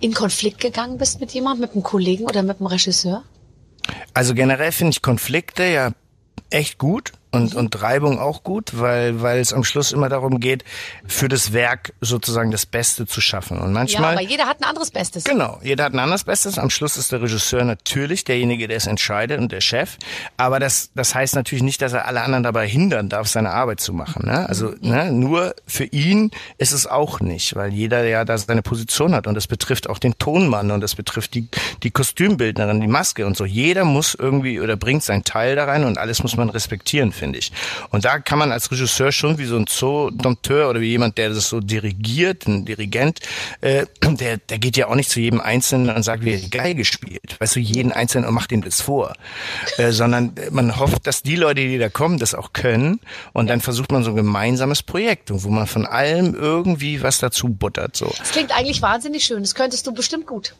in Konflikt gegangen bist mit jemandem, mit einem Kollegen oder mit einem Regisseur? Also generell finde ich Konflikte ja echt gut und, und Reibung auch gut, weil, weil es am Schluss immer darum geht, für das Werk sozusagen das Beste zu schaffen. Und Ja, manchmal. aber jeder hat ein anderes Bestes. Genau, jeder hat ein anderes Bestes. Am Schluss ist der Regisseur natürlich derjenige, der es entscheidet und der Chef. Aber das, das heißt natürlich nicht, dass er alle anderen dabei hindern darf, seine Arbeit zu machen. Ne? Also ne, nur für ihn ist es auch nicht, weil jeder ja da seine Position hat und das betrifft auch den Tonmann und das betrifft die, die Kostümbildnerin, die Maske und so. Jeder muss irgendwie oder bringt seinen Teil da rein und alles muss man respektieren, finde ich. Und da kann man als Regisseur schon wie so ein Zoo-Dompteur oder wie jemand, der das so dirigiert, ein Dirigent, äh, der, der geht ja auch nicht zu jedem Einzelnen und sagt, wie er Geige spielt. Weißt du, jeden Einzelnen und macht ihm das vor. Äh, sondern man hofft, dass die Leute, die da kommen, das auch können. Und dann versucht man so ein gemeinsames Projekt, wo man von allem irgendwie was dazu buttert. So. Das klingt eigentlich wahnsinnig schön. Das könntest du bestimmt gut.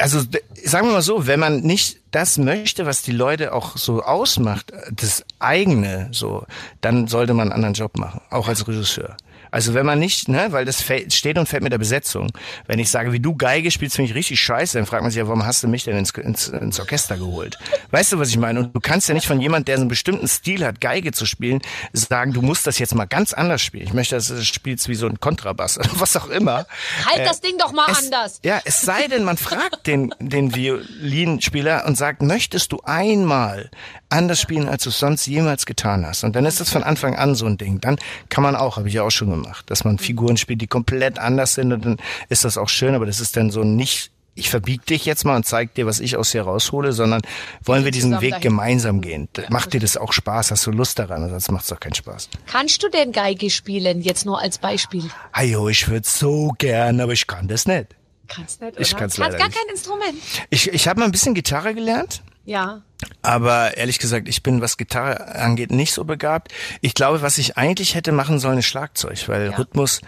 Also sagen wir mal so, wenn man nicht das möchte, was die Leute auch so ausmacht, das eigene, so, dann sollte man einen anderen Job machen, auch als Regisseur. Also wenn man nicht, ne, weil das steht und fällt mit der Besetzung. Wenn ich sage, wie du Geige spielst, finde ich richtig scheiße, dann fragt man sich ja, warum hast du mich denn ins, ins, ins Orchester geholt? Weißt du, was ich meine? Und du kannst ja nicht von jemand, der so einen bestimmten Stil hat, Geige zu spielen, sagen, du musst das jetzt mal ganz anders spielen. Ich möchte, dass du das spielst wie so ein Kontrabass oder was auch immer. Halt Äh, das Ding doch mal es, anders. Ja, es sei denn, man fragt den, den Violinspieler und sagt, möchtest du einmal anders spielen, als du es sonst jemals getan hast? Und dann ist das von Anfang an so ein Ding. Dann kann man auch, habe ich ja auch schon gemacht, dass man Figuren spielt, die komplett anders sind und dann ist das auch schön, aber das ist dann so nicht, ich verbieg dich jetzt mal und zeig dir, was ich aus dir raushole, sondern wollen wir diesen Weg dahin. gemeinsam gehen. Macht dir das auch Spaß? Hast du Lust daran? Sonst macht es doch keinen Spaß. Kannst du denn Geige spielen? Jetzt nur als Beispiel. Ajo, ich würde so gern, aber ich kann das nicht. Kannst nicht, Ich oder? kann's Kannst leider gar nicht. kein Instrument. Ich, ich habe mal ein bisschen Gitarre gelernt. Ja. Aber ehrlich gesagt, ich bin, was Gitarre angeht, nicht so begabt. Ich glaube, was ich eigentlich hätte machen sollen, ist Schlagzeug, weil Ja. Rhythmus,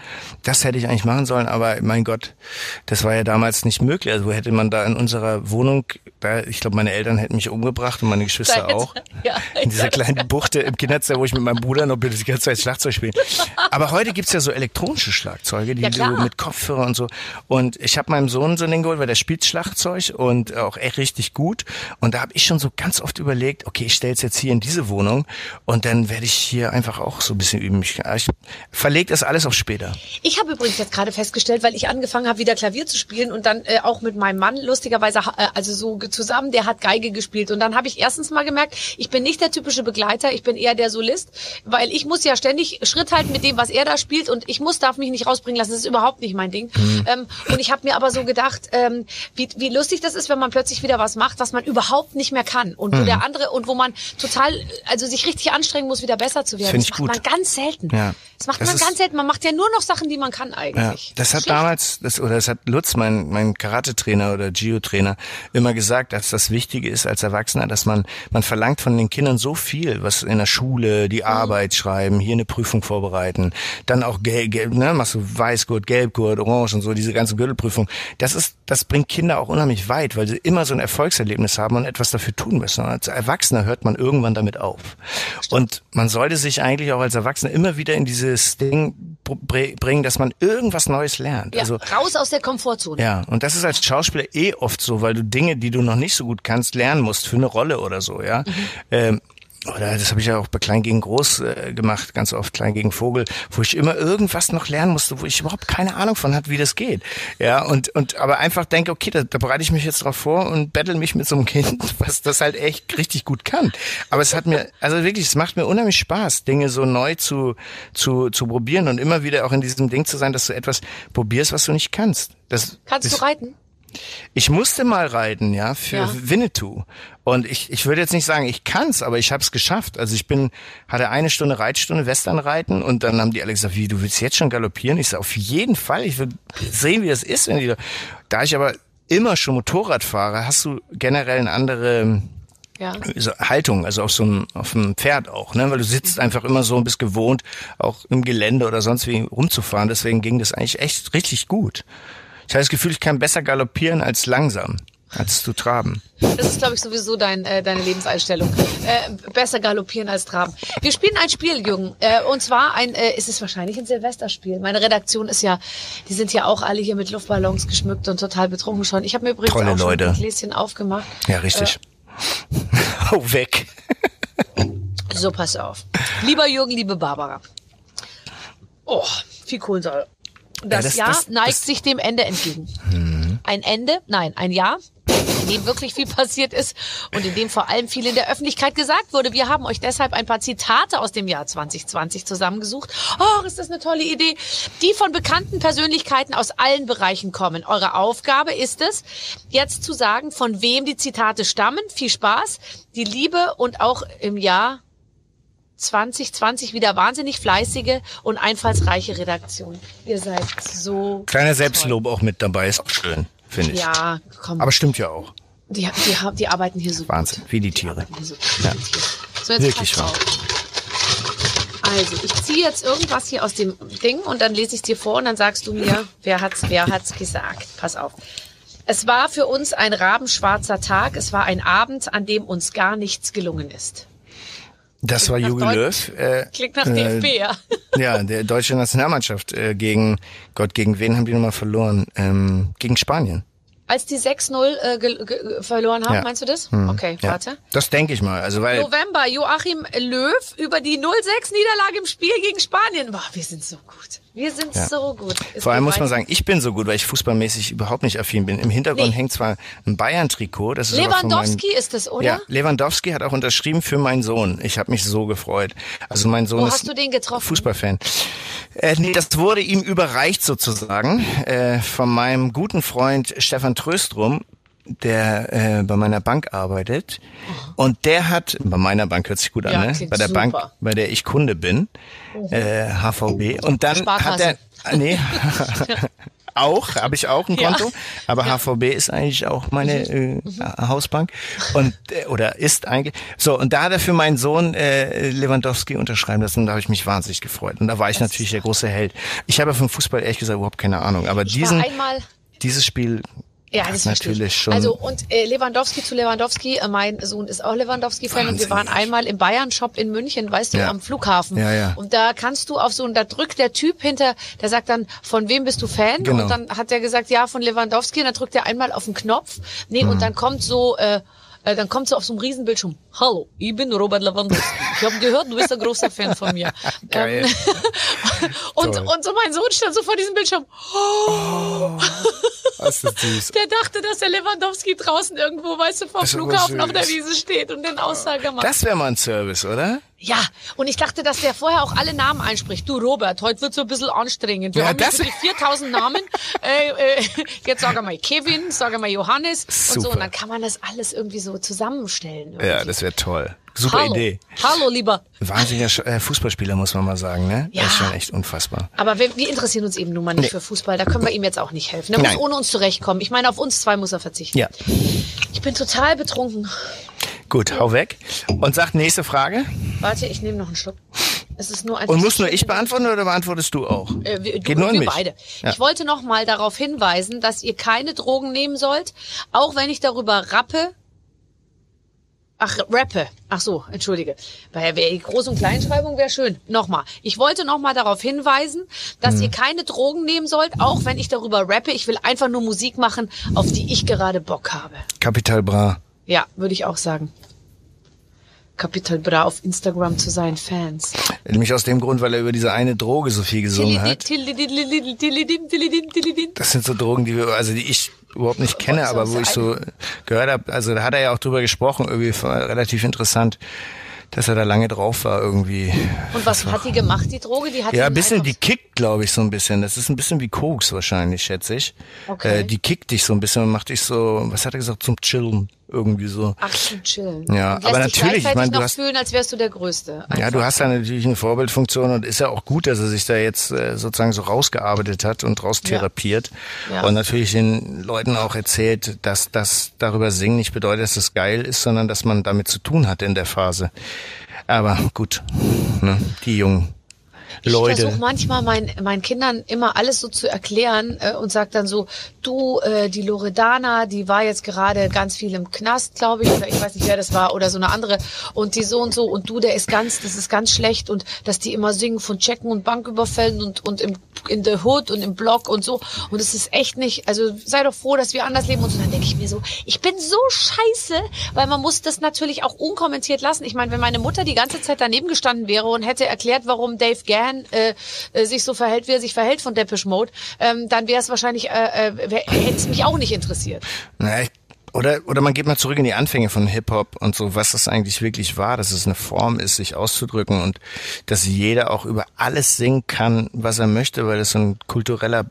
das hätte ich eigentlich machen sollen, aber mein Gott, das war ja damals nicht möglich. Also wo hätte man da in unserer Wohnung, da, ich glaube, meine Eltern hätten mich umgebracht und meine Geschwister Da auch. hätte- ja. In dieser kleinen Buchte im Kinderzimmer, wo ich mit meinem Bruder noch die ganze Zeit Schlagzeug spiele. Aber heute gibt's ja so elektronische Schlagzeuge, die Ja, so mit Kopfhörer und so. Und ich habe meinem Sohn so ein Ding geholt, weil der spielt Schlagzeug und auch echt richtig gut. Und da habe ich schon so ganz oft überlegt, okay, ich stelle es jetzt hier in diese Wohnung und dann werde ich hier einfach auch so ein bisschen üben. Ich, ich verlege das alles auf später. Ich habe übrigens jetzt gerade festgestellt, weil ich angefangen habe, wieder Klavier zu spielen und dann äh, auch mit meinem Mann lustigerweise, äh, also so zusammen, der hat Geige gespielt. Und dann habe ich erstens mal gemerkt, ich bin nicht der typische Begleiter, ich bin eher der Solist, weil ich muss ja ständig Schritt halten mit dem, was er da spielt und ich muss, darf mich nicht rausbringen lassen. Das ist überhaupt nicht mein Ding. Ähm, und ich habe mir aber so gedacht, ähm, wie, wie lustig das ist, wenn man plötzlich wieder was macht, was man überhaupt nicht mehr kann und wo der andere und wo man total, also sich richtig anstrengen muss, wieder besser zu werden. Find das macht gut. man ganz selten. Ja. Das macht Das man ganz selten. Man macht ja nur noch Sachen, die man kann Ja, eigentlich. das hat Schlecht. damals, das, oder das hat Lutz, mein, mein Karate-Trainer oder Gio-Trainer, immer gesagt, dass das Wichtige ist als Erwachsener, dass man, man verlangt von den Kindern so viel, was in der Schule, die Arbeit schreiben, hier eine Prüfung vorbereiten, dann auch gelb, gelb ne, machst du Weißgurt, Gelbgurt, Orange und so, diese ganze Gürtelprüfung. Das ist, das bringt Kinder auch unheimlich weit, weil sie immer so ein Erfolgserlebnis haben und etwas dafür tun müssen. Und als Erwachsener hört man irgendwann damit auf. Und man sollte sich eigentlich auch als Erwachsener immer wieder in dieses Ding br- bringen, dass man irgendwas Neues lernt. Ja, Also raus aus der Komfortzone. ja, und das ist als Schauspieler eh oft so, weil du Dinge, die du noch nicht so gut kannst, lernen musst für eine Rolle oder so, ja. Mhm. Ähm, oder das habe ich ja auch bei Klein gegen Groß äh, gemacht, ganz oft Klein gegen Vogel, wo ich immer irgendwas noch lernen musste, wo ich überhaupt keine Ahnung von hatte, wie das geht. Ja, und, und aber einfach denke, okay, da, da bereite ich mich jetzt drauf vor und battle mich mit so einem Kind, was das halt echt richtig gut kann. Aber es hat mir, also wirklich, es macht mir unheimlich Spaß, Dinge so neu zu, zu, zu probieren und immer wieder auch in diesem Ding zu sein, dass du etwas probierst, was du nicht kannst. Das, Kannst das, du reiten? Ich musste mal reiten, ja, für Ja. Winnetou. Und ich, ich würde jetzt nicht sagen, ich kann's, aber ich habe es geschafft. Also ich bin, hatte eine Stunde Reitstunde, Westernreiten und dann haben die alle gesagt, wie, du willst jetzt schon galoppieren? Ich sage, auf jeden Fall, ich will sehen, wie das ist. Wenn die, da ich aber immer schon Motorrad fahre, hast du generell eine andere Ja. Haltung, also auf so einem, auf einem Pferd auch, ne? Weil du sitzt einfach immer so und bist gewohnt, auch im Gelände oder sonst wie rumzufahren. Deswegen ging das eigentlich echt richtig gut. Ich habe das Gefühl, ich kann besser galoppieren als langsam, als zu traben. Das ist, glaube ich, sowieso dein, äh, deine Lebenseinstellung. Äh, besser galoppieren als traben. Wir spielen ein Spiel, Jürgen. Äh, und zwar ein, äh, ist es wahrscheinlich ein Silvesterspiel. Meine Redaktion ist ja, die sind ja auch alle hier mit Luftballons geschmückt und total betrunken schon. Ich habe mir übrigens Tolle auch schon Leute. ein Gläschen aufgemacht. Ja, richtig. Hau weg. So, pass auf. Lieber Jürgen, liebe Barbara. Oh, viel Kohlensäure. Das, das- Jahr das- neigt das- sich dem Ende entgegen. Ein Ende, nein, ein Jahr, in dem wirklich viel passiert ist und in dem vor allem viel in der Öffentlichkeit gesagt wurde. Wir haben euch deshalb ein paar Zitate aus dem Jahr 2020 zusammengesucht. Oh, ist das eine tolle Idee, die von bekannten Persönlichkeiten aus allen Bereichen kommen. Eure Aufgabe ist es, jetzt zu sagen, von wem die Zitate stammen. Viel Spaß, die Liebe und auch im Jahr 2020 wieder wahnsinnig fleißige und einfallsreiche Redaktion. Ihr seid so Kleiner toll. Selbstlob auch mit dabei, ist auch schön, finde ich. Ja, komm. Aber stimmt ja auch. die, die, die arbeiten hier so Wahnsinn, gut. wie die Tiere. Die so, ja. so jetzt Wirklich wahr. Also, ich ziehe jetzt irgendwas hier aus dem Ding und dann lese ich es dir vor und dann sagst du mir, wer hat's, wer hat's gesagt. Pass auf. Es war für uns ein rabenschwarzer Tag. Es war ein Abend, an dem uns gar nichts gelungen ist. Das war nach Jogi Löw. Äh, Klingt nach äh, DFB, ja. Ja, der deutsche Nationalmannschaft äh, gegen Gott, gegen wen haben die nochmal verloren? Ähm, gegen Spanien. Als die 6-0 äh, verloren haben, Ja. meinst du das? Hm, Okay, ja. warte. Das denke ich mal. Also weil November, Joachim Löw über die 0-6-Niederlage im Spiel gegen Spanien. Boah, wir sind so gut. Wir sind Ja. so gut. Es Vor allem muss man sagen, ich bin so gut, weil ich fußballmäßig überhaupt nicht affin bin. Im Hintergrund Nee. hängt zwar ein Bayern-Trikot, das ist von meinem, Lewandowski ist es, oder? Ja, Lewandowski hat auch unterschrieben für meinen Sohn. Ich habe mich so gefreut. Also mein Sohn Wo ist hast du den getroffen? Fußballfan. Äh, nee, das wurde ihm überreicht sozusagen äh, von meinem guten Freund Stefan Tröstrum, der äh, bei meiner Bank arbeitet. Und der hat, bei meiner Bank hört sich gut an, Ja, ne? Bei der super. Bank, bei der ich Kunde bin, äh, HVB. Und dann hat er, ah, nee, auch, habe ich auch ein Ja. Konto, aber HVB ist eigentlich auch meine äh, Hausbank. Und äh, oder ist eigentlich so und da hat er für meinen Sohn äh, Lewandowski unterschreiben lassen, und da habe ich mich wahnsinnig gefreut. Und da war ich natürlich der große Held. Ich habe vom Fußball ehrlich gesagt überhaupt keine Ahnung, aber Ich diesen dieses Spiel Ja, das verstehe natürlich ich. schon Also und äh, Lewandowski zu Lewandowski, äh, mein Sohn ist auch Lewandowski-Fan und wir waren einmal im Bayern-Shop in München, weißt du, Ja. am Flughafen. Ja, ja. Und da kannst du auf so, und da drückt der Typ hinter, der sagt dann, von wem bist du Fan? Genau. Und dann hat er gesagt, ja, von Lewandowski. Und dann drückt er einmal auf den Knopf. Nee, Mhm. und dann kommt so, äh, äh, dann kommt so auf so einem Riesenbildschirm, hallo, ich bin Robert Lewandowski. Ich habe gehört, du bist ein großer Fan von mir. Geil. Ähm, und, Toll. und so mein Sohn stand so vor diesem Bildschirm. das ist süß. Der dachte, dass der Lewandowski draußen irgendwo, weißt du, ist aber Flughafen auf der Wiese steht und den Aussage macht. Das wäre mal ein Service, oder? Ja, und ich dachte, dass der vorher auch alle Namen einspricht. Du Robert, heute wird so ein bisschen anstrengend. Wir Ja, haben die 4000 Namen. äh, äh, jetzt sag mal Kevin, sag mal Johannes und so. Super. Und dann kann man das alles irgendwie so zusammenstellen. Irgendwie. Ja, das wäre toll. Super Hallo. Idee. Hallo, lieber. Wahnsinniger Sch- äh, Fußballspieler, muss man mal sagen, ne? Ja. Das ist schon echt unfassbar. Aber wir, wir interessieren uns eben nun mal nicht Nee. für Fußball. Da können wir ihm jetzt auch nicht helfen. Er muss ohne uns zurechtkommen. Ich meine, auf uns zwei muss er verzichten. Ja. Ich bin total betrunken. Gut, hau weg. Und sag nächste Frage. Warte, ich nehme noch einen Schluck. Es ist nur ein Und muss nur ich beantworten oder beantwortest du auch? Äh, wir, Geht nur an wir mich. beide. Ja. Ich wollte noch mal darauf hinweisen, dass ihr keine Drogen nehmen sollt, auch wenn ich darüber rappe. Ach, rappe. Ach so, entschuldige. Bei der Groß- und Kleinschreibung wäre schön. Nochmal. Ich wollte noch mal darauf hinweisen, dass Hm. ihr keine Drogen nehmen sollt, auch wenn ich darüber rappe. Ich will einfach nur Musik machen, auf die ich gerade Bock habe. Capital Bra. Ja, würde ich auch sagen. Capital Bra auf Instagram zu seinen Fans? Nämlich aus dem Grund, weil er über diese eine Droge so viel gesungen hat. Das sind so Drogen, die wir, also die ich überhaupt nicht kenne, aber wo ich so gehört habe, also da hat er ja auch drüber gesprochen, irgendwie relativ interessant dass er da lange drauf war irgendwie. Und was hat die gemacht, die Droge? Die hat ja, ein bisschen, die kickt, glaube ich, so ein bisschen. Das ist ein bisschen wie Koks wahrscheinlich, schätze ich. Okay. Äh, die kickt dich so ein bisschen und macht dich so, was hat er gesagt, zum Chillen irgendwie so. Ach, zum Chillen. Ja, aber natürlich, ich meine, du hast fühlen, als wärst du der Größte. Einfach. Ja, du hast ja natürlich eine Vorbildfunktion und ist ja auch gut, dass er sich da jetzt äh, sozusagen so rausgearbeitet hat und raustherapiert ja. ja. und natürlich den Leuten auch erzählt, dass das darüber singen nicht bedeutet, dass es geil ist, sondern dass man damit zu tun hat in der Phase. Aber gut, ne, die Jungen Leute. Ich versuche manchmal mein, meinen Kindern immer alles so zu erklären äh, und sag dann so, du, äh, die Loredana, die war jetzt gerade ganz viel im Knast, glaube ich, oder ich weiß nicht, wer das war, oder so eine andere, und die so und so, und du, der ist ganz, das ist ganz schlecht, und dass die immer singen von Checken und Banküberfällen und, und im, in der Hood und im Block und so, und es ist echt nicht, also sei doch froh, dass wir anders leben und so, dann denke ich mir so, ich bin so scheiße, weil man muss das natürlich auch unkommentiert lassen. Ich meine, wenn meine Mutter die ganze Zeit daneben gestanden wäre und hätte erklärt, warum Dave Gann äh, äh, sich so verhält, wie er sich verhält von Depeche Mode, ähm, dann wäre es wahrscheinlich, äh, äh, hätte es mich auch nicht interessiert. Na, ich oder, oder man geht mal zurück in die Anfänge von Hip-Hop und so, was das eigentlich wirklich war, dass es eine Form ist, sich auszudrücken und dass jeder auch über alles singen kann, was er möchte, weil es so ein kultureller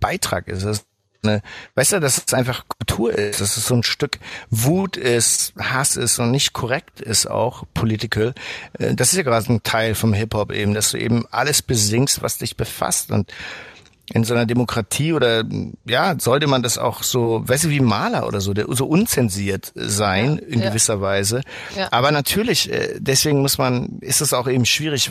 Beitrag ist. Das eine, weißt du, dass es einfach Kultur ist, dass es so ein Stück Wut ist, Hass ist und nicht korrekt ist auch, political. Äh, das ist ja gerade ein Teil vom Hip-Hop eben, dass du eben alles besingst, was dich befasst und in so einer Demokratie oder ja, sollte man das auch so, weißt du, wie Maler oder so, der, so unzensiert sein ja, in ja. gewisser Weise. Ja. Aber natürlich, äh, deswegen muss man, ist es auch eben schwierig.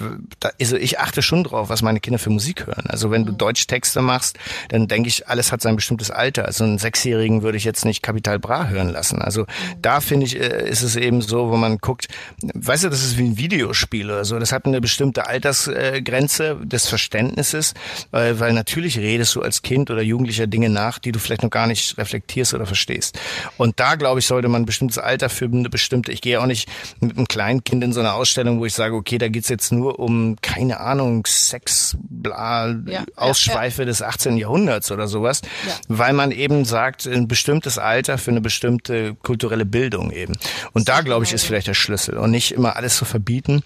Also ich achte schon drauf, was meine Kinder für Musik hören. Also wenn mhm. du Deutschtexte machst, dann denke ich, alles hat sein bestimmtes Alter. Also einen Sechsjährigen würde ich jetzt nicht Kapital Bra hören lassen. Also mhm. da finde ich, äh, ist es eben so, wo man guckt, weißt du, das ist wie ein Videospiel oder so. Das hat eine bestimmte Altersgrenze des Verständnisses, weil natürlich natürlich redest du als Kind oder Jugendlicher Dinge nach, die du vielleicht noch gar nicht reflektierst oder verstehst. Und da, glaube ich, sollte man ein bestimmtes Alter für eine bestimmte, ich gehe auch nicht mit einem kleinen Kind in so eine Ausstellung, wo ich sage, okay, da geht's jetzt nur um, keine Ahnung, Sex, bla, ja, Ausschweife ja, ja. des 18. Jahrhunderts oder sowas, weil man eben sagt, ein bestimmtes Alter für eine bestimmte kulturelle Bildung eben. Und da, glaube ich, ist vielleicht der Schlüssel und nicht immer alles zu verbieten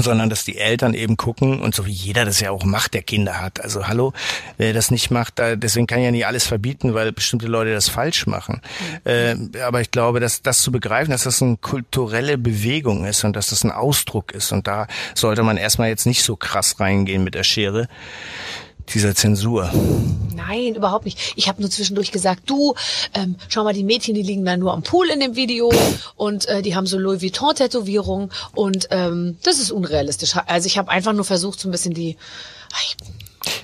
sondern dass die Eltern eben gucken und so wie jeder das ja auch macht, der Kinder hat. Also hallo, wer das nicht macht, deswegen kann ja nicht alles verbieten, weil bestimmte Leute das falsch machen. Mhm. Äh, aber ich glaube, dass das zu begreifen, dass das eine kulturelle Bewegung ist und dass das ein Ausdruck ist und da sollte man erstmal jetzt nicht so krass reingehen mit der Schere dieser Zensur. Nein, überhaupt nicht. Ich habe nur zwischendurch gesagt, du, ähm, schau mal, die Mädchen, die liegen da nur am Pool in dem Video und äh, die haben so Louis Vuitton-Tätowierungen und ähm, das ist unrealistisch. Also ich habe einfach nur versucht, so ein bisschen die...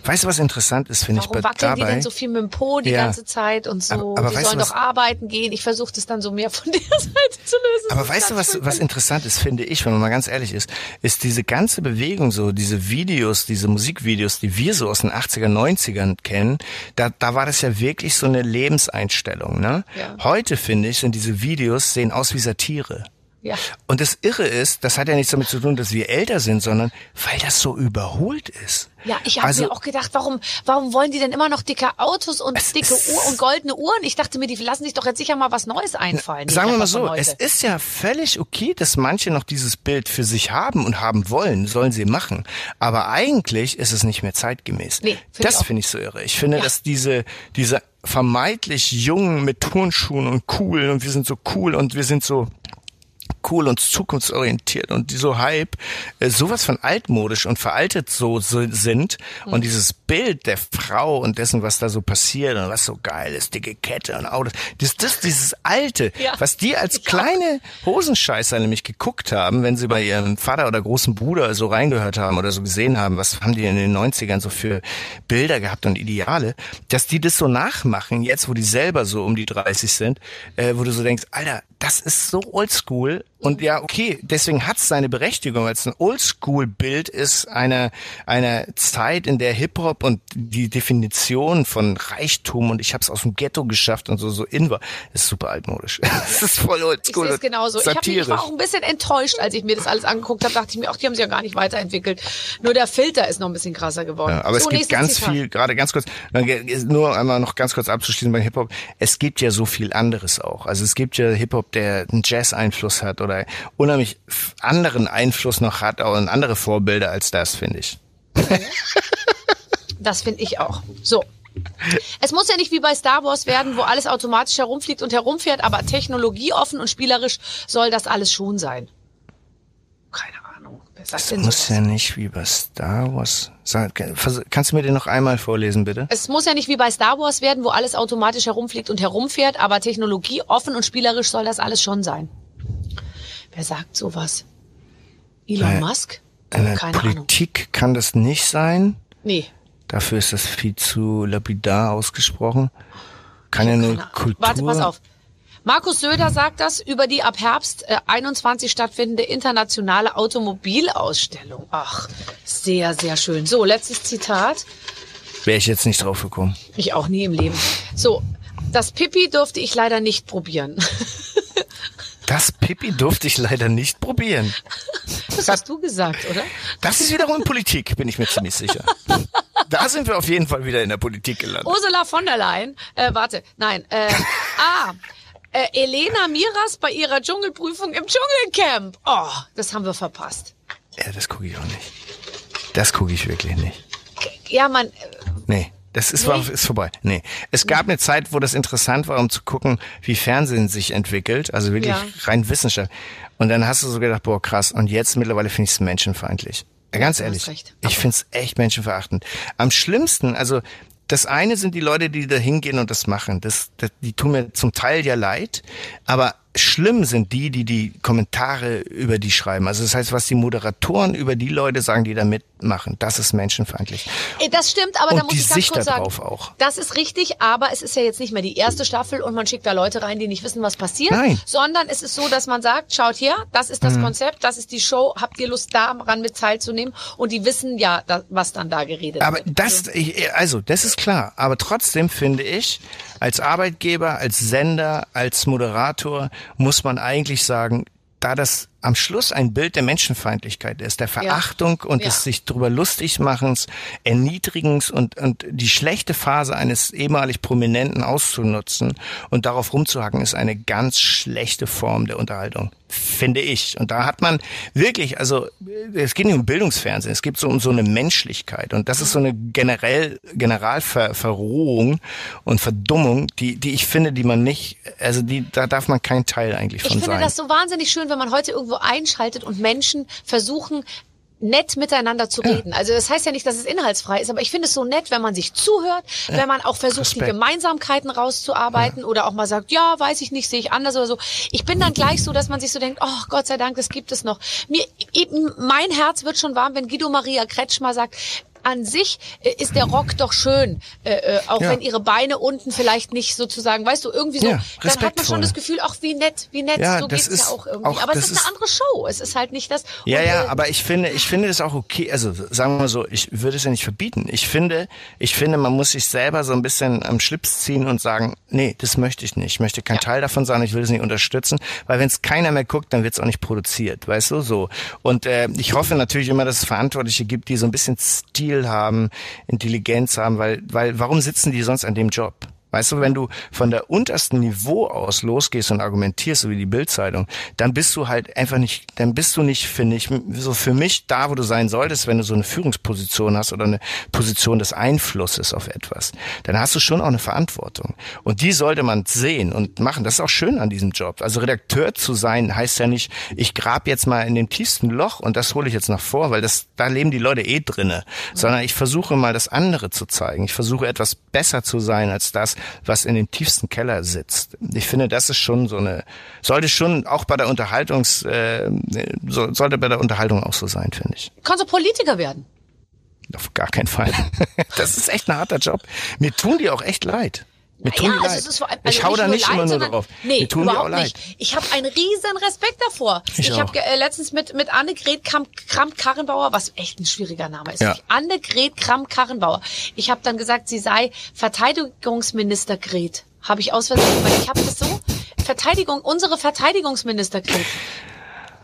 Weißt du, was interessant ist, finde ich Warum wackeln dabei? die denn so viel mit dem Po die ja. ganze Zeit und so? Aber, aber die sollen doch arbeiten gehen. Ich versuche das dann so mehr von der Seite zu lösen. Aber weißt du, was, was interessant ist, finde ich, wenn man mal ganz ehrlich ist, ist diese ganze Bewegung so, diese Videos, diese Musikvideos, die wir so aus den 80er, 90ern kennen, da, da war das ja wirklich so eine Lebenseinstellung. Ne? Ja. Heute, finde ich, sind diese Videos, sehen aus wie Satire. Ja. Und das Irre ist, das hat ja nichts damit zu tun, dass wir älter sind, sondern weil das so überholt ist. Ja, ich habe also, mir auch gedacht, warum, warum wollen die denn immer noch dicke Autos und dicke Uhr und goldene Uhren? Ich dachte mir, die lassen sich doch jetzt sicher mal was Neues einfallen. Sagen wir mal so, es ist ja völlig okay, dass manche noch dieses Bild für sich haben und haben wollen, sollen sie machen. Aber eigentlich ist es nicht mehr zeitgemäß. Nee, find das finde ich so irre. Ich finde, ja. dass diese, diese vermeintlich jungen mit Turnschuhen und cool und wir sind so cool und wir sind so cool und zukunftsorientiert und die so Hype äh, sowas von altmodisch und veraltet so, so sind. Mhm. und dieses Bild der Frau und dessen, was da so passiert und was so geil ist, dicke Kette und Autos, das, das dieses alte, ja, was die als kleine Hosenscheißer nämlich geguckt haben, wenn sie bei ihrem Vater oder großen Bruder so reingehört haben oder so gesehen haben, was haben die in den 90ern so für Bilder gehabt und Ideale, dass die das so nachmachen, jetzt wo die selber so um die 30 sind, äh, wo du so denkst, Alter, das ist so oldschool Und ja, okay, deswegen hat's seine Berechtigung, weil es ein Oldschool-Bild ist einer einer Zeit, in der Hip-Hop und die Definition von Reichtum und ich habe es aus dem Ghetto geschafft und so so in war, ist super altmodisch. Das ist voll Ich oldschool. sehe es genauso. Ich, hab, mich- ich satirisch. war auch ein bisschen enttäuscht, als ich mir das alles angeguckt habe. Dachte ich mir, ach, die haben sich ja gar nicht weiterentwickelt. Nur der Filter ist noch ein bisschen krasser geworden. Ja, aber es So, gibt nächstes ganz Zitat. viel, gerade ganz kurz, nur einmal noch ganz kurz abzuschließen bei Hip-Hop, es gibt ja so viel anderes auch. Also es gibt ja Hip-Hop, der einen Jazz-Einfluss hat oder unheimlich f- anderen Einfluss noch hat, und andere Vorbilder als das, finde ich. Das finde ich auch. So. Es muss ja nicht wie bei Star Wars werden, wo alles automatisch herumfliegt und herumfährt, aber technologieoffen und spielerisch soll das alles schon sein. Keine Ahnung. Denn muss sowas? ja nicht wie bei Star Wars sein. Kannst du mir den noch einmal vorlesen, bitte? Es muss ja nicht wie bei Star Wars werden, wo alles automatisch herumfliegt und herumfährt, aber technologieoffen und spielerisch soll das alles schon sein. Wer sagt sowas? Elon Äh, Musk? Der Keine Ahnung. Politik kann das nicht sein. Nee. Dafür ist das viel zu lapidar ausgesprochen. Kann ja nur Keine Ahnung. Kultur. Warte, pass auf. Markus Söder sagt das über die ab Herbst äh, 21 stattfindende internationale Automobilausstellung. Ach, sehr, sehr schön. So, letztes Zitat. Wäre ich jetzt nicht drauf gekommen. Ich auch nie im Leben. So, das Pipi durfte ich leider nicht probieren. Das Pipi durfte ich leider nicht probieren. Das hast du gesagt, oder? Das ist wiederum Politik, bin ich mir ziemlich sicher. Da sind wir auf jeden Fall wieder in der Politik gelandet. Ursula von der Leyen, äh, warte, nein, äh, ah, äh, Elena Miras bei ihrer Dschungelprüfung im Dschungelcamp. Oh, das haben wir verpasst. Ja, das gucke ich auch nicht. Das gucke ich wirklich nicht. Ja, man, äh, Nee, das ist, war, ist vorbei. Nee. Es gab eine Zeit, wo das interessant war, um zu gucken, wie Fernsehen sich entwickelt. Also wirklich Ja. rein Wissenschaft. Und dann hast du so gedacht, boah, krass. Und jetzt mittlerweile finde ich es menschenfeindlich. Ja, ganz hast ehrlich. recht. Ich finde es echt menschenverachtend. Am schlimmsten, also das eine sind die Leute, die da hingehen und das machen. Das, das, die tun mir zum Teil ja leid. Aber schlimm sind die, die die Kommentare über die schreiben. Also das heißt, was die Moderatoren über die Leute sagen, die da mitmachen, das ist menschenfeindlich. Äh, Das stimmt, aber Und da muss ich ganz Sicht kurz sagen, auch. das ist richtig, aber es ist ja jetzt nicht mehr die erste Staffel und man schickt da Leute rein, die nicht wissen, was passiert, Nein. Mhm. sondern es ist so, dass man sagt, schaut her, das ist das Konzept, das ist die Show, habt ihr Lust daran mit teilzunehmen und die wissen ja, was dann da geredet Aber wird. das, ich- also, das ist klar. Aber trotzdem finde ich, als Arbeitgeber, als Sender, als Moderator muss man eigentlich sagen, da das am Schluss ein Bild der Menschenfeindlichkeit ist, der Verachtung und Ja. des sich drüber lustig machens, Erniedrigens und, und die schlechte Phase eines ehemalig Prominenten auszunutzen und darauf rumzuhacken, ist eine ganz schlechte Form der Unterhaltung, finde ich. Und da hat man wirklich, also es geht nicht um Bildungsfernsehen, es geht so um so eine Menschlichkeit und das ist so eine generell Generalverrohung und Verdummung, die die ich finde, die man nicht, also die da darf man kein Teil eigentlich Ich von finde sein. das so wahnsinnig schön, wenn man heute irgendwo einschaltet und Menschen versuchen, nett miteinander zu reden. Also das heißt ja nicht, dass es inhaltsfrei ist, aber ich finde es so nett, wenn man sich zuhört, wenn man auch versucht, die Respekt. Gemeinsamkeiten rauszuarbeiten oder auch mal sagt, ja, weiß ich nicht, sehe ich anders oder so. Ich bin dann gleich so, dass man sich so denkt, oh Gott sei Dank, das gibt es noch. Mir, eben, mein Herz wird schon warm, wenn Guido Maria Kretschmer sagt, an sich äh, ist der Rock doch schön, äh, äh, auch Ja. wenn ihre Beine unten vielleicht nicht sozusagen, weißt du, irgendwie so, Ja, dann hat man schon das Gefühl, ach wie nett, wie nett, Ja, so geht's ja ist auch irgendwie. auch- aber es das ist eine ist- andere Show, es ist halt nicht das. Ja, ja, äh, aber ich finde, ich finde das auch okay. Also sagen wir mal so, ich würde es ja nicht verbieten. Ich finde, ich finde, man muss sich selber so ein bisschen am Schlips ziehen und sagen, nee, das möchte ich nicht. Ich möchte kein Ja. Teil davon sein. Ich will es nicht unterstützen, weil wenn es keiner mehr guckt, dann wird es auch nicht produziert, weißt du so. Und äh, ich hoffe natürlich immer, dass es Verantwortliche gibt, die so ein bisschen Stil haben, Intelligenz haben, weil, weil warum sitzen die sonst an dem Job? Weißt du, wenn du von der untersten Niveau aus losgehst und argumentierst, so wie die Bildzeitung, dann bist du halt einfach nicht, dann bist du nicht, finde ich, so für mich da, wo du sein solltest, wenn du so eine Führungsposition hast oder eine Position des Einflusses auf etwas. Dann hast du schon auch eine Verantwortung. Und die sollte man sehen und machen. Das ist auch schön an diesem Job. Also Redakteur zu sein heißt ja nicht, ich grab jetzt mal in dem tiefsten Loch und das hole ich jetzt nach vor, weil das, da leben die Leute eh drinne. Sondern ich versuche mal das andere zu zeigen. Ich versuche etwas besser zu sein als das, was in dem tiefsten Keller sitzt. Ich finde, das ist schon so eine, sollte schon auch bei der Unterhaltungs, äh, so, sollte bei der Unterhaltung auch so sein, finde ich. kannst du Politiker werden. Auf gar keinen Fall. Das ist echt ein harter Job. Mir tun die auch echt leid. Mir tun ja, also leid. es ist vor ich also hau nicht da nicht leid, immer nur sondern- drauf. Nee, Mir tun überhaupt auch leid. nicht. Ich habe einen riesen Respekt davor. Ich Ich, habe äh, letztens mit mit Annegret Kramp-Karrenbauer, was echt ein schwieriger Name ist. Ja. Annegret Kramp-Karrenbauer. Ich habe dann gesagt, sie sei Verteidigungsminister Gret. Habe ich aus Versehen gemacht. Ich habe das so Verteidigung, unsere Verteidigungsminister Gret.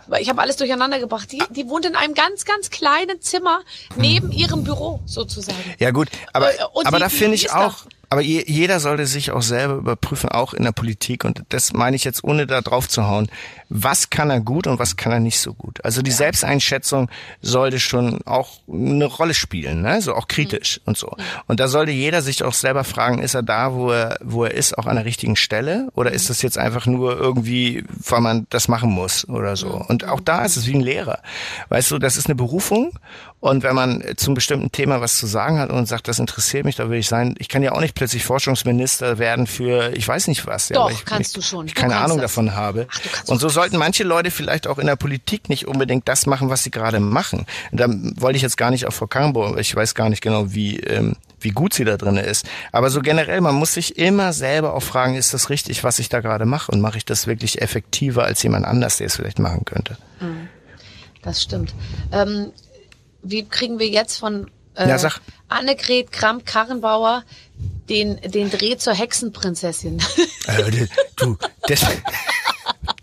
Weil Ich habe alles durcheinander gebracht. Die, die wohnt in einem ganz, ganz kleinen Zimmer neben ihrem Büro sozusagen. Ja gut, aber, Äh, und aber die- da finde ich auch, aber je, jeder sollte sich auch selber überprüfen, auch in der Politik. Und das meine ich jetzt, ohne da drauf zu hauen. Was kann er gut und was kann er nicht so gut? Also die Selbsteinschätzung sollte schon auch eine Rolle spielen, ne? so auch kritisch und so. Und da sollte jeder sich auch selber fragen, ist er da, wo er, wo er ist, auch an der richtigen Stelle? Oder ist das jetzt einfach nur irgendwie, weil man das machen muss oder so? Und auch da ist es wie ein Lehrer. Weißt du, das ist eine Berufung. Und wenn man zum bestimmten Thema was zu sagen hat und sagt, das interessiert mich, da will ich sein, ich kann ja auch nicht plötzlich Forschungsminister werden für, ich weiß nicht was. ja, Doch, ich, kannst ich, du schon. Ich Du keine Ahnung das. davon habe. Ach, und so sollten manche Leute vielleicht auch in der Politik nicht unbedingt das machen, was sie gerade machen. Und da wollte ich jetzt gar nicht auf Frau Karrenbauer, weil ich weiß gar nicht genau, wie, ähm, wie gut sie da drin ist. Aber so generell, man muss sich immer selber auch fragen, ist das richtig, was ich da gerade mache? Und mache ich das wirklich effektiver als jemand anders, der es vielleicht machen könnte? Das stimmt. Ähm, wie kriegen wir jetzt von äh, Ja, sag. Annegret Kramp-Karrenbauer den, den Dreh zur Hexenprinzessin? Äh, du, das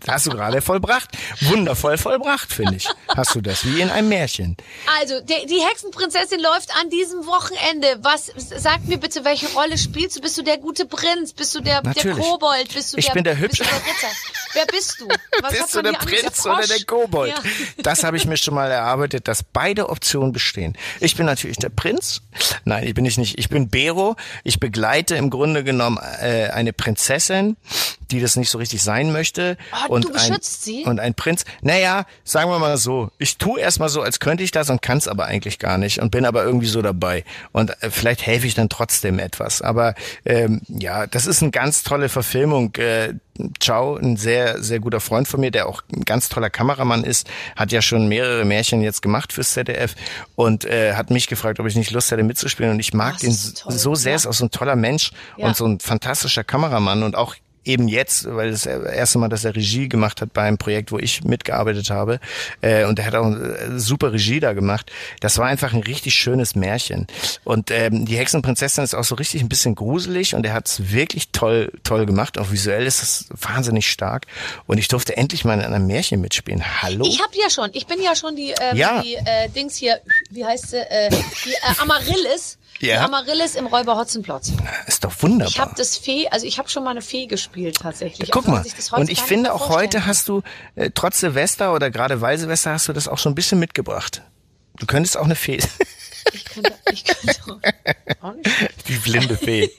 hast du gerade vollbracht. Wundervoll vollbracht, finde ich. Hast du das, wie in einem Märchen. Also, die, die Hexenprinzessin läuft an diesem Wochenende. Was, sag mir bitte, welche Rolle spielst du? Bist du der gute Prinz? Bist du der, der. Kobold? Bist du Ich der, bin der bist Hübsche. der Ritter? Wer bist du? Was Bist du der? Prinz oder der? Kobold? Ja. Das habe ich mir schon mal erarbeitet, dass beide Optionen bestehen. Ich bin natürlich der Prinz. Nein, ich bin ich nicht. Ich bin Bero. Ich begleite im Grunde genommen äh, eine Prinzessin, die das nicht so richtig sein möchte. Ah, und du beschützt ein, sie? Und ein Prinz. Naja, sagen wir mal so. Ich tue erstmal so, als könnte ich das und kann es aber eigentlich gar nicht und bin aber irgendwie so dabei. Und äh, vielleicht helfe ich dann trotzdem etwas. Aber ähm, ja, das ist eine ganz tolle Verfilmung. Äh, Ciao, ein sehr, sehr guter Freund von mir, der auch ein ganz toller Kameramann ist, hat ja schon mehrere Märchen jetzt gemacht fürs ZDF und äh, hat mich gefragt, ob ich nicht Lust hätte mitzuspielen. Und ich mag den toll, so sehr, ja. ist auch so ein toller Mensch Ja. und so ein fantastischer Kameramann und auch eben jetzt, weil das erste Mal, dass er Regie gemacht hat bei einem Projekt, wo ich mitgearbeitet habe, äh, und er hat auch eine super Regie da gemacht. Das war einfach ein richtig schönes Märchen. Und ähm, die Hexenprinzessin ist auch so richtig ein bisschen gruselig und er hat es wirklich toll, toll gemacht. Auch visuell ist es wahnsinnig stark. Und ich durfte endlich mal in einem Märchen mitspielen. Hallo? Ich habe ja schon, ich bin ja schon die, ähm, Ja. die äh, Dings hier, wie heißt sie, äh, die äh, Amaryllis. Ja. Amaryllis im Räuber Hotzenplotz. ist doch wunderbar. Ich habe das Fee, also ich habe schon mal eine Fee gespielt tatsächlich. Guck man mal, und ich finde auch vorstellen heute hast du, äh, trotz Silvester oder gerade weil Silvester, hast du das auch schon ein bisschen mitgebracht. Du könntest auch eine Fee. Ich könnte, ich könnte auch nicht. Die blinde Fee.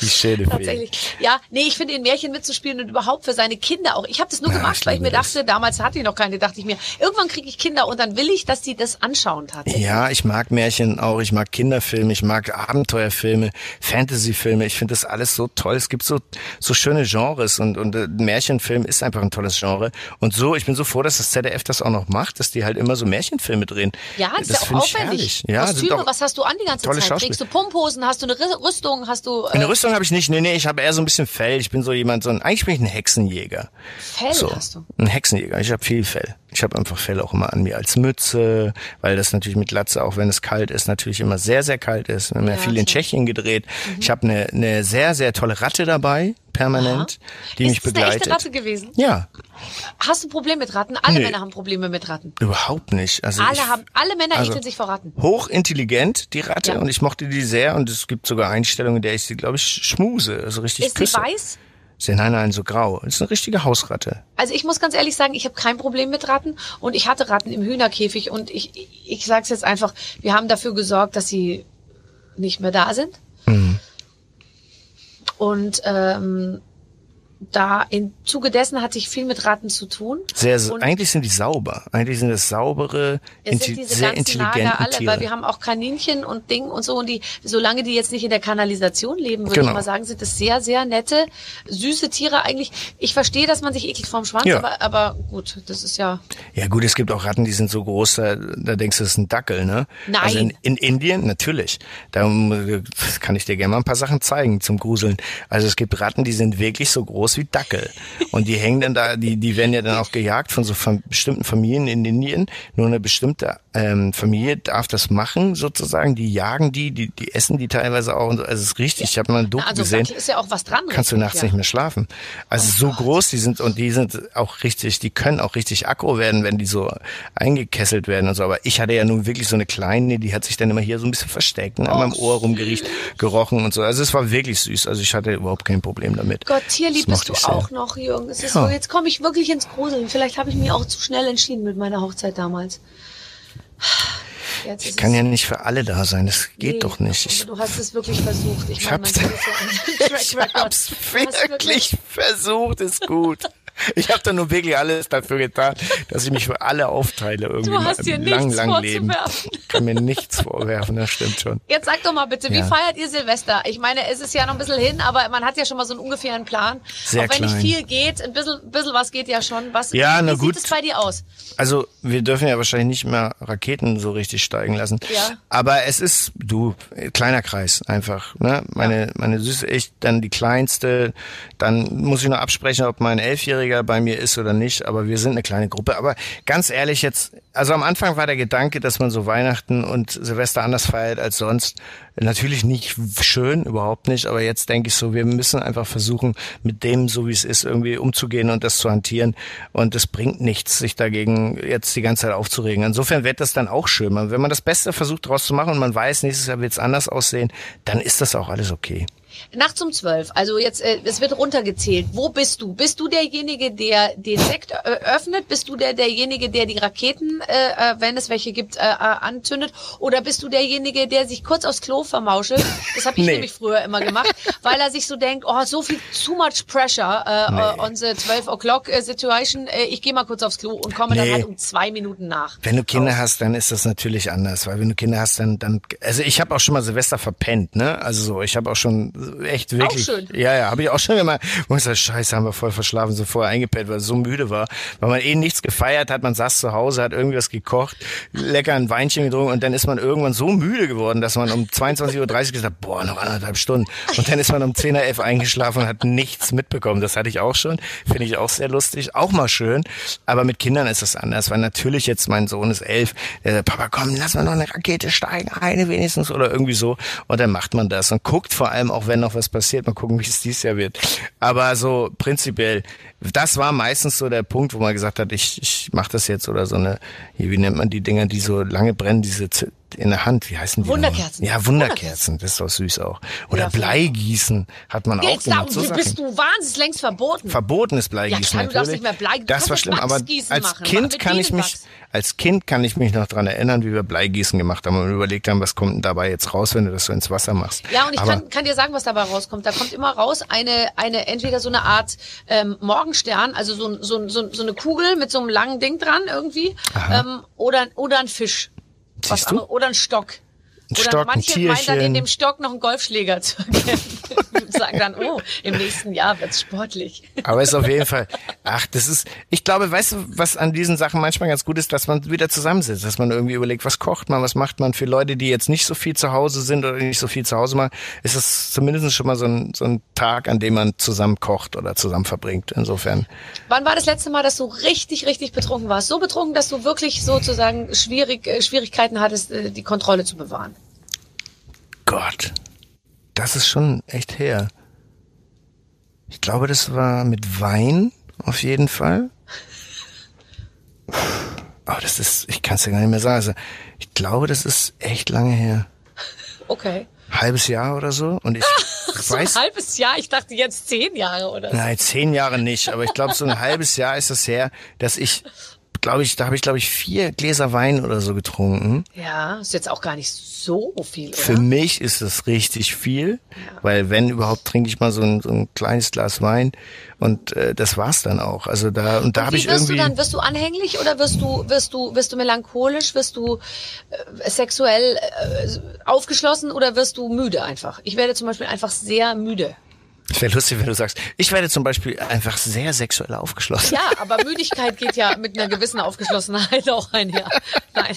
Die schöne Fee. Tatsächlich. Ja, nee, ich finde in Märchen mitzuspielen und überhaupt für seine Kinder auch. Ich habe das nur Ja, gemacht, weil ich mir das. dachte, damals hatte ich noch keine, dachte ich mir, irgendwann kriege ich Kinder und dann will ich, dass die das anschauen tatsächlich. Ja, ich mag Märchen auch, ich mag Kinderfilme, ich mag Abenteuerfilme, Fantasyfilme, ich finde das alles so toll. Es gibt so, so schöne Genres und, und äh, Märchenfilm ist einfach ein tolles Genre. Und so, ich bin so froh, dass das ZDF das auch noch macht, dass die halt immer so Märchenfilme drehen. Ja, ist das ja auch aufwendig. Ja, Kostüme, was hast du an die ganze Zeit? Trägst du Pumphosen, hast du eine Rüstung, hast du äh, Rüstung habe ich nicht, nee, nee, ich habe eher so ein bisschen Fell. Ich bin so jemand, so ein, eigentlich bin ich ein Hexenjäger. Fell So, hast du. ein Hexenjäger. Ich habe viel Fell. Ich habe einfach Fell auch immer an mir als Mütze, weil das natürlich mit Latze, auch wenn es kalt ist, natürlich immer sehr, sehr kalt ist. Wir haben ja, viel in. Mhm. Tschechien gedreht. Ich habe eine, eine sehr, sehr tolle Ratte dabei, permanent, die ist mich das eine begleitet. echte Ratte gewesen? Ja, Hast du ein Problem mit Ratten? Alle Nee. Männer haben Probleme mit Ratten. überhaupt nicht. Also Alle ich, haben, alle Männer also- ekeln sich vor Ratten. hochintelligent, die Ratte, Ja. und ich mochte die sehr. Und es gibt sogar Einstellungen, in der ich sie, glaube ich, schmuse, also richtig Ist sie küsse. weiß? Nein, nein, so grau. Das ist eine richtige Hausratte. Also ich muss ganz ehrlich sagen, ich habe kein Problem mit Ratten und ich hatte Ratten im Hühnerkäfig und ich, ich, ich sage es jetzt einfach, wir haben dafür gesorgt, dass sie nicht mehr da sind. Mhm. Und ähm, da im Zuge dessen hatte ich viel mit Ratten zu tun. Sehr, Und eigentlich sind die sauber. Eigentlich sind das saubere, es inti sind diese sehr ganzen intelligenten Lager alle, Tiere. weil wir haben auch Kaninchen und Ding und so und die, solange die jetzt nicht in der Kanalisation leben, würde Genau. ich mal sagen, sind das sehr, sehr nette, süße Tiere eigentlich. Ich verstehe, dass man sich ekelt vorm Schwanz, Ja. aber, aber gut, das ist ja, Ja gut, es gibt auch Ratten, die sind so groß, da, da denkst du, das ist ein Dackel, ne? Nein. Also in, in Indien, natürlich. Da kann ich dir gerne mal ein paar Sachen zeigen zum Gruseln. Also es gibt Ratten, die sind wirklich so groß wie Dackel. Und die hängen dann da, die, die werden ja dann auch gejagt von so fam bestimmten Familien in Indien. Nur eine bestimmte ähm, Familie darf das machen, sozusagen. Die jagen die, die, die essen die teilweise auch. Und so. Also es ist richtig, ich habe mal ein Doku also gesehen Dackel ist ja auch was dran. kannst du nachts ja. Oh nicht mehr schlafen. Also so groß die sind und die sind auch richtig, die können auch richtig aggro werden, wenn die so eingekesselt werden und so. Aber ich hatte ja nun wirklich so eine kleine, die hat sich dann immer hier so ein bisschen versteckt und an meinem Ohr rumgeriecht, gerochen und so. Also es war wirklich süß. Also ich hatte überhaupt kein Problem damit. Gott, tierlieb bist du ich sehr. auch noch, Jürgen. Es ist Ja. so, jetzt komme ich wirklich ins Gruseln. Vielleicht habe ich mich auch zu schnell entschieden mit meiner Hochzeit damals. Jetzt Ich kann ja nicht für alle da sein. Das geht Nee, doch nicht. Ich, Du hast es wirklich versucht. Ich, ich meine, hab's, ja ich hab's wirklich versucht, ist gut. Ich habe da nun wirklich alles dafür getan, dass ich mich für alle aufteile irgendwie Du hast dir lang, nichts lang Leben. vorzuwerfen. Ich kann mir nichts vorwerfen, das stimmt schon. Jetzt sag doch mal bitte, wie Ja. feiert ihr Silvester? Ich meine, es ist ja noch ein bisschen hin, aber man hat ja schon mal so einen ungefähren Plan. Sehr Auch wenn klein. nicht viel geht, ein bisschen, bisschen was geht ja schon. Was, Ja, wie na sieht es bei dir aus? Also wir dürfen ja wahrscheinlich nicht mehr Raketen so richtig steigen lassen. Ja. Aber es ist, du, kleiner Kreis einfach. Ne? Meine, meine Süße, ich, dann die kleinste. Dann muss ich noch absprechen, ob mein Elfjähriger bei mir ist oder nicht. Aber wir sind eine kleine Gruppe. Aber ganz ehrlich jetzt, also am Anfang war der Gedanke, dass man so Weihnachten und Silvester anders feiert als sonst. Natürlich nicht schön, überhaupt nicht. Aber jetzt denke ich so, wir müssen einfach versuchen, mit dem, so wie es ist, irgendwie umzugehen und das zu hantieren. Und es bringt nichts, sich dagegen jetzt die ganze Zeit aufzuregen. Insofern wird das dann auch schön. Wenn man das Beste versucht daraus zu machen und man weiß, nächstes Jahr wird es anders aussehen, dann ist das auch alles okay. Nachts um zwölf, also jetzt, äh, es wird runtergezählt. Wo bist du? Bist du derjenige, der den Sekt äh, öffnet? Bist du der, derjenige, der die Raketen, äh, äh, wenn es welche gibt, äh, äh, anzündet? Oder bist du derjenige, der sich kurz aufs Klo vermauschelt? Das habe ich Nee. nämlich früher immer gemacht, weil er sich so denkt, oh, so viel, too much pressure äh, Nee. on the 12 o'clock äh, situation. Äh, ich gehe mal kurz aufs Klo und komme dann Nee. halt um zwei Minuten nach. Wenn du Kinder hast, dann ist das natürlich anders, weil wenn du Kinder hast, dann, dann, also ich habe auch schon mal Silvester verpennt, ne? Also so, ich habe auch schon echt wirklich, schön. ja, ja, habe ich auch schon immer, ich sage, Scheiße, haben wir voll verschlafen, so vorher eingepennt, weil es so müde war, weil man eh nichts gefeiert hat, man saß zu Hause, hat irgendwas gekocht, lecker ein Weinchen getrunken und dann ist man irgendwann so müde geworden, dass man um 22.30 Uhr gesagt hat, boah, noch anderthalb Stunden. Und dann ist man um 10 Uhr eingeschlafen und hat nichts mitbekommen. Das hatte ich auch schon, finde ich auch sehr lustig, auch mal schön, aber mit Kindern ist das anders, weil natürlich jetzt mein Sohn ist elf, der sagt, Papa, komm, lass mal noch eine Rakete steigen, eine wenigstens oder irgendwie so. Und dann macht man das und guckt vor allem auch, wenn noch was passiert, mal gucken, wie es dieses Jahr wird. Aber so prinzipiell, das war meistens so der Punkt, wo man gesagt hat, ich, ich mache das jetzt oder so eine, wie nennt man die Dinger, die so lange brennen, diese in der Hand, wie heißen die? Wunderkerzen. nochmal? Ja, Wunderkerzen, das ist doch süß auch. Oder Ja. Bleigießen hat man auch Jetzt gemacht. So bist du wahnsinnig längst verboten. Verbotenes Bleigießen Ja, klar, du darfst nicht mehr Blei- du das war jetzt schlimm, aber als machen, Kind kann ich mich, als Kind kann ich mich noch dran erinnern, wie wir Bleigießen gemacht haben und überlegt haben, was kommt denn dabei jetzt raus, wenn du das so ins Wasser machst. Ja, und ich aber, kann, kann dir sagen, was dabei rauskommt. Da kommt immer raus eine, eine entweder so eine Art ähm, Morgenstern, also so, so, so, so eine Kugel mit so einem langen Ding dran irgendwie, ähm, oder, oder ein Fisch. Was du? oder ein Stock. Ein oder Stock, ein manche meinen dann in dem Stock noch einen Golfschläger zu erkennen. und sagen dann, oh, im nächsten Jahr wird's sportlich. Aber ist auf jeden Fall, ach, das ist, ich glaube, weißt du, was an diesen Sachen manchmal ganz gut ist, dass man wieder zusammensitzt, dass man irgendwie überlegt, was kocht man, was macht man für Leute, die jetzt nicht so viel zu Hause sind oder nicht so viel zu Hause machen, ist es zumindest schon mal so ein, so ein Tag, an dem man zusammen kocht oder zusammen verbringt. Insofern, Wann war das letzte Mal, dass du richtig, richtig betrunken warst? So betrunken, dass du wirklich sozusagen schwierig, äh, Schwierigkeiten hattest, äh, die Kontrolle zu bewahren. Gott, das ist schon echt her. Ich glaube, das war mit Wein auf jeden Fall. Aber das ist, ich kann es dir gar nicht mehr sagen. Also, ich glaube, das ist echt lange her. Okay. Halbes Jahr oder so. Und ich So weiß, ein halbes Jahr, ich dachte jetzt zehn Jahre oder so. nein, zehn Jahre nicht, aber ich glaube, so ein halbes Jahr ist es her, dass ich glaube ich, da habe ich, glaube ich, vier Gläser Wein oder so getrunken. Ja, ist jetzt auch gar nicht so viel, oder? Für mich ist es richtig viel, weil wenn überhaupt trinke ich mal so ein, so ein kleines Glas Wein und äh, das war's dann auch. Also da und da habe Wie ich wirst irgendwie du dann, wirst du anhänglich oder wirst du, wirst du, wirst du melancholisch, wirst du äh, sexuell äh, aufgeschlossen oder wirst du müde einfach? Ich werde zum Beispiel einfach sehr müde. Es wäre lustig, wenn du sagst, ich werde zum Beispiel einfach sehr sexuell aufgeschlossen. Ja, aber Müdigkeit geht ja mit einer gewissen Aufgeschlossenheit auch einher. Nein.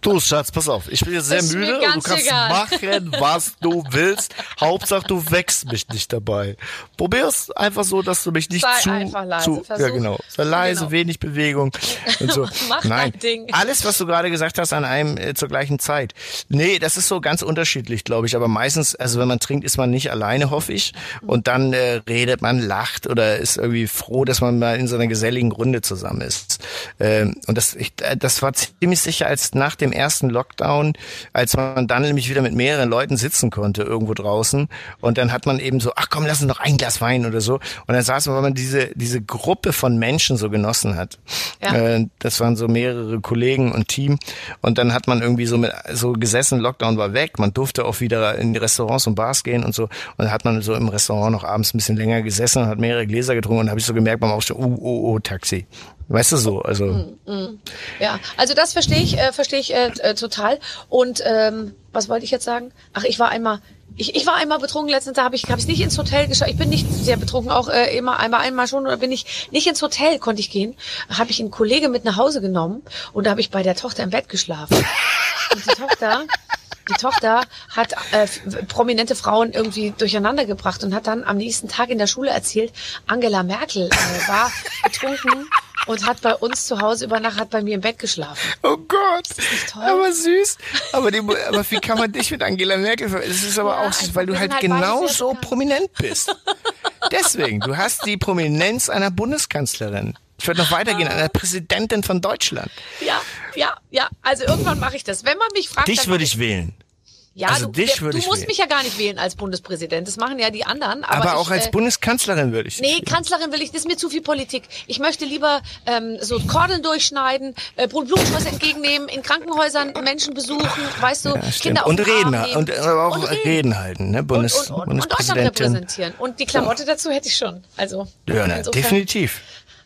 Du Schatz, pass auf, ich bin jetzt sehr müde und du kannst egal. machen, was du willst. Hauptsache, du wächst mich nicht dabei. Probier's einfach so, dass du mich nicht Sei zu, einfach leise, zu versuch. ja genau, sei leise, Genau. wenig Bewegung und so. Mach Nein, Ding. alles, was du gerade gesagt hast, an einem äh, zur gleichen Zeit. Nee, das ist so ganz unterschiedlich, glaube ich. Aber meistens, also wenn man trinkt, ist man nicht alleine, hoffe ich. Und dann äh, redet man, lacht oder ist irgendwie froh, dass man mal in so einer geselligen Runde zusammen ist. Ähm, und das, ich, äh, das war ziemlich sicher, als nach dem ersten Lockdown, als man dann nämlich wieder mit mehreren Leuten sitzen konnte irgendwo draußen. Und dann hat man eben so, ach komm, lass uns noch ein Glas Wein oder so. Und dann saß man, weil man diese, diese Gruppe von Menschen so genossen hat. Ja. Äh, das waren so mehrere Kollegen und Team. Und dann hat man irgendwie so mit so gesessen, Lockdown war weg, man durfte auch wieder in die Restaurants und Bars gehen und so. Und dann hat man so im Restaurant noch abends ein bisschen länger gesessen und hat mehrere Gläser getrunken und habe ich so gemerkt beim Aufstehen, oh, oh, oh, Taxi. Weißt du so, also Ja, also das verstehe ich, äh, verstehe ich äh, äh, total. Und ähm, was wollte ich jetzt sagen? Ach, ich war einmal, ich, ich war einmal betrunken letztens, da habe ich, habe ich nicht ins Hotel geschafft. Ich bin nicht sehr betrunken, auch äh, immer einmal, einmal schon, oder bin ich nicht ins Hotel konnte ich gehen. Habe ich einen Kollege mit nach Hause genommen und da habe ich bei der Tochter im Bett geschlafen. Und die Tochter. Die Tochter hat äh, prominente Frauen irgendwie durcheinander gebracht und hat dann am nächsten Tag in der Schule erzählt, Angela Merkel äh, war betrunken und hat bei uns zu Hause über Nacht, hat bei mir im Bett geschlafen. Oh Gott, toll? aber süß. Aber, die, aber wie kann man dich mit Angela Merkel Es ist aber Ja, auch süß, einfach, weil du halt halt genau so prominent bist. Deswegen, du hast die Prominenz einer Bundeskanzlerin. Ich würde noch weitergehen, einer Präsidentin von Deutschland. Ja, ja, ja. Also irgendwann mache ich das. Wenn man mich fragt, Dich würde ich wählen. Ja, also du, dich würde du ich musst wählen. mich ja gar nicht wählen als Bundespräsident. Das machen ja die anderen. Aber, Aber, ich, auch als äh, Bundeskanzlerin würde ich. Nee, Kanzlerin will ich, das ist mir zu viel Politik. Ich möchte lieber ähm, so Kordeln durchschneiden, äh, Blumenstrauß entgegennehmen, in Krankenhäusern Menschen besuchen, weißt du, Ja. Kinder auf und den reden, und, aber auch Und reden. halten, ne? Bundes, und, und, und, und Deutschland repräsentieren. Und die Klamotte dazu hätte ich schon. Also Ja, ne, insofern- definitiv.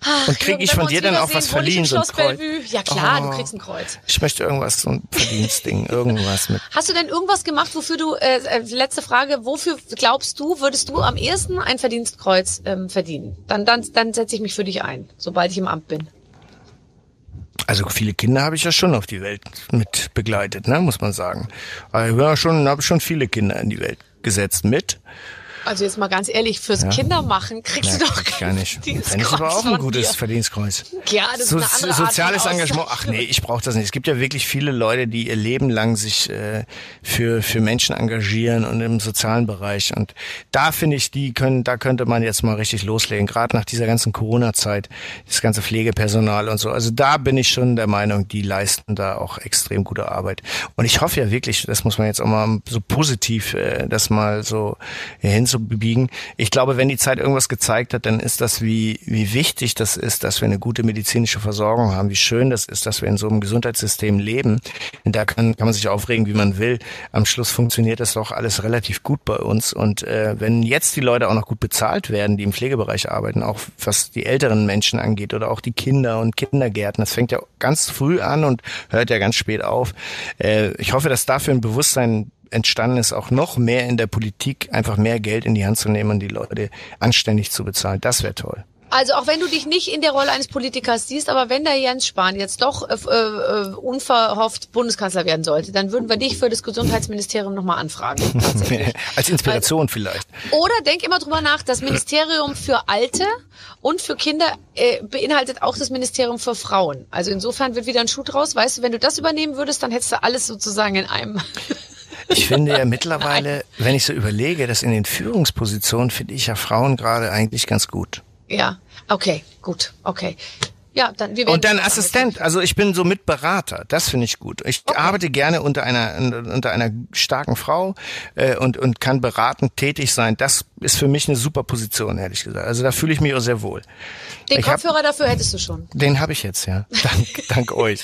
Ach, Und krieg Jürgen, ich von dir dann auch was ich verliehen, so ein Kreuz? Bellevue? Ja klar, Oh. du kriegst ein Kreuz. Ich möchte irgendwas, so ein Verdienstding, irgendwas mit. Hast du denn irgendwas gemacht, wofür du, äh, äh, letzte Frage, wofür glaubst du, würdest du am ehesten ein Verdienstkreuz ähm, verdienen? Dann, dann, dann setze ich mich für dich ein, sobald ich im Amt bin. Also viele Kinder habe ich ja schon auf die Welt mit begleitet, ne, muss man sagen. Also, ja, schon, habe schon viele Kinder in die Welt gesetzt mit. Also jetzt mal ganz ehrlich, fürs Kindermachen kriegst Ja, du doch gar nicht. Verdienstkreuz Fände ich aber auch ein gutes. Verdienstkreuz. Ja, das ist eine andere Art soziales Aussage. Engagement. Ach nee, ich brauche das nicht. Es gibt ja wirklich viele Leute, die ihr Leben lang sich äh, für für Menschen engagieren und im sozialen Bereich. Und da finde ich, die können, da könnte man jetzt mal richtig loslegen. Gerade nach dieser ganzen Corona-Zeit, das ganze Pflegepersonal und so. Also da bin ich schon der Meinung, die leisten da auch extrem gute Arbeit. Und ich hoffe ja wirklich, das muss man jetzt auch mal so positiv, äh, das mal so hinzubiegen. Ich glaube, wenn die Zeit irgendwas gezeigt hat, dann ist das, wie, wie wichtig das ist, dass wir eine gute medizinische Versorgung haben, wie schön das ist, dass wir in so einem Gesundheitssystem leben. Da kann, kann man sich aufregen, wie man will. Am Schluss funktioniert das doch alles relativ gut bei uns. Und äh, wenn jetzt die Leute auch noch gut bezahlt werden, die im Pflegebereich arbeiten, auch was die älteren Menschen angeht oder auch die Kinder und Kindergärten, das fängt ja ganz früh an und hört ja ganz spät auf. Äh, ich hoffe, dass dafür ein Bewusstsein entstanden ist, auch noch mehr in der Politik einfach mehr Geld in die Hand zu nehmen und die Leute anständig zu bezahlen. Das wäre toll. Also auch wenn du dich nicht in der Rolle eines Politikers siehst, aber wenn der Jens Spahn jetzt doch äh, äh, unverhofft Bundeskanzler werden sollte, dann würden wir dich für das Gesundheitsministerium nochmal anfragen. Als Inspiration vielleicht. Oder denk immer drüber nach, das Ministerium für Alte und für Kinder äh, beinhaltet auch das Ministerium für Frauen. Also insofern wird wieder ein Schuh draus. Weißt du, wenn du das übernehmen würdest, dann hättest du alles sozusagen in einem. Ich finde ja mittlerweile, wenn ich so überlege, dass in den Führungspositionen finde ich ja Frauen gerade eigentlich ganz gut. Ja, okay, gut, okay. Ja, dann wir Und dann Assistent, also ich bin so Mitberater, das finde ich gut. Ich arbeite gerne unter einer unter einer starken Frau äh, und und kann beratend tätig sein. Das ist für mich eine super Position, ehrlich gesagt. Also da fühle ich mich auch sehr wohl. Den Ich hab- Kopfhörer dafür hättest du schon. Den habe ich jetzt, ja. Dank, dank euch.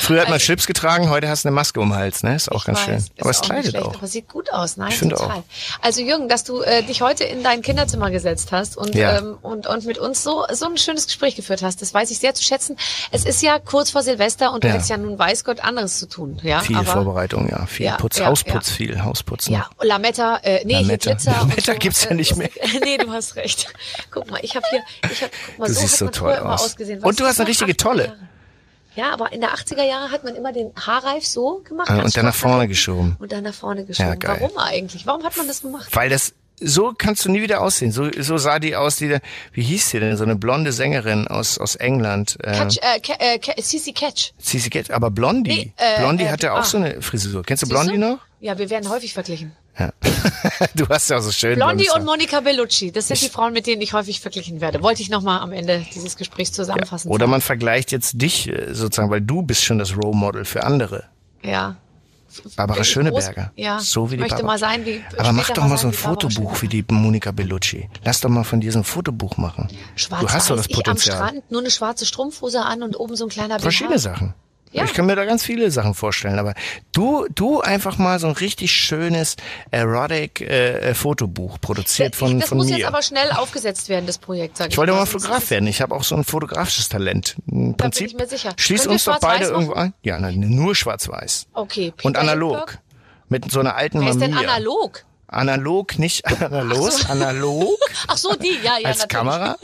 Früher hat man Also- Schlips getragen, heute hast du eine Maske um den Hals, ne? Ist auch ganz weiß, schön. Aber es kleidet schlecht, auch. Aber sieht gut aus, nein, Ich finde total. auch. Also Jürgen, dass du äh, dich heute in dein Kinderzimmer gesetzt hast und, Ja. ähm, und, und mit uns so, so ein schönes Gespräch geführt hast, das weiß ich sehr zu schätzen. Es ist ja kurz vor Silvester und du Ja. hättest ja nun weiß Gott anderes zu tun. Ja, Viel aber, Vorbereitung, ja. Viel Ja, Putz, ja, Hausputz, ja. viel Hausputzen. Ja, Lametta, äh, nee, Lametta. hier Glitzer. Lametta so. gibt's ja Äh, nicht mehr. nee, du hast recht. Guck mal, ich habe hier, ich hab, guck mal, Du so siehst hat so toll aus. ausgesehen. Und du hast eine richtige 80er Tolle. Jahre? Ja, aber in der 80er Jahre hat man immer den Haarreif so gemacht. Ah, und dann nach vorne geschoben. Und dann nach vorne geschoben. geil. Warum eigentlich? Warum hat man das gemacht? Weil das so kannst du nie wieder aussehen. So, so sah die aus, die, wie hieß die denn? So eine blonde Sängerin aus, aus England. Äh, Catch, äh, äh, CC Catch. Cici Catch, aber Blondie. Nee, äh, Blondie äh, hatte auch ah. so eine Frisur. Kennst du Siehst Blondie du? noch? Ja, wir werden häufig verglichen. Ja. du hast ja so schön. Blondie und. Monica Bellucci, das sind die Frauen, mit denen ich häufig verglichen werde. Wollte ich nochmal am Ende dieses Gesprächs zusammenfassen. Oder man vergleicht jetzt dich äh, sozusagen, weil du bist schon das Role Model für andere. Ja. Barbara Schöneberger. ja, so wie ich die möchte Barbara. mal sein wie- Aber mach doch mal so ein Fotobuch wie die Monika Bellucci. Lass doch mal von diesem Fotobuch machen. Schwarz du hast doch das ich am Potenzial. Strand, nur eine schwarze Strumpfhose an und oben so ein kleiner BH. Verschiedene Sachen. Ja. Ich kann mir da ganz viele Sachen vorstellen, aber du, du einfach mal so ein richtig schönes erotic äh, Fotobuch produziert von, das von muss mir. jetzt aber schnell aufgesetzt werden, das Projekt, sag ich ich wollte mal. Fotograf werden. Ich habe auch so ein fotografisches Talent. Im Da bin Prinzip ich mir sicher. schließ uns doch beide irgendwo ein. Ja, nein, nur schwarz-weiß. Okay. Peter Und analog. Lindbergh? Mit so einer alten Wer ist denn analog? Analog, nicht analog, analog Ach so, die, ja, ja, als natürlich. Kamera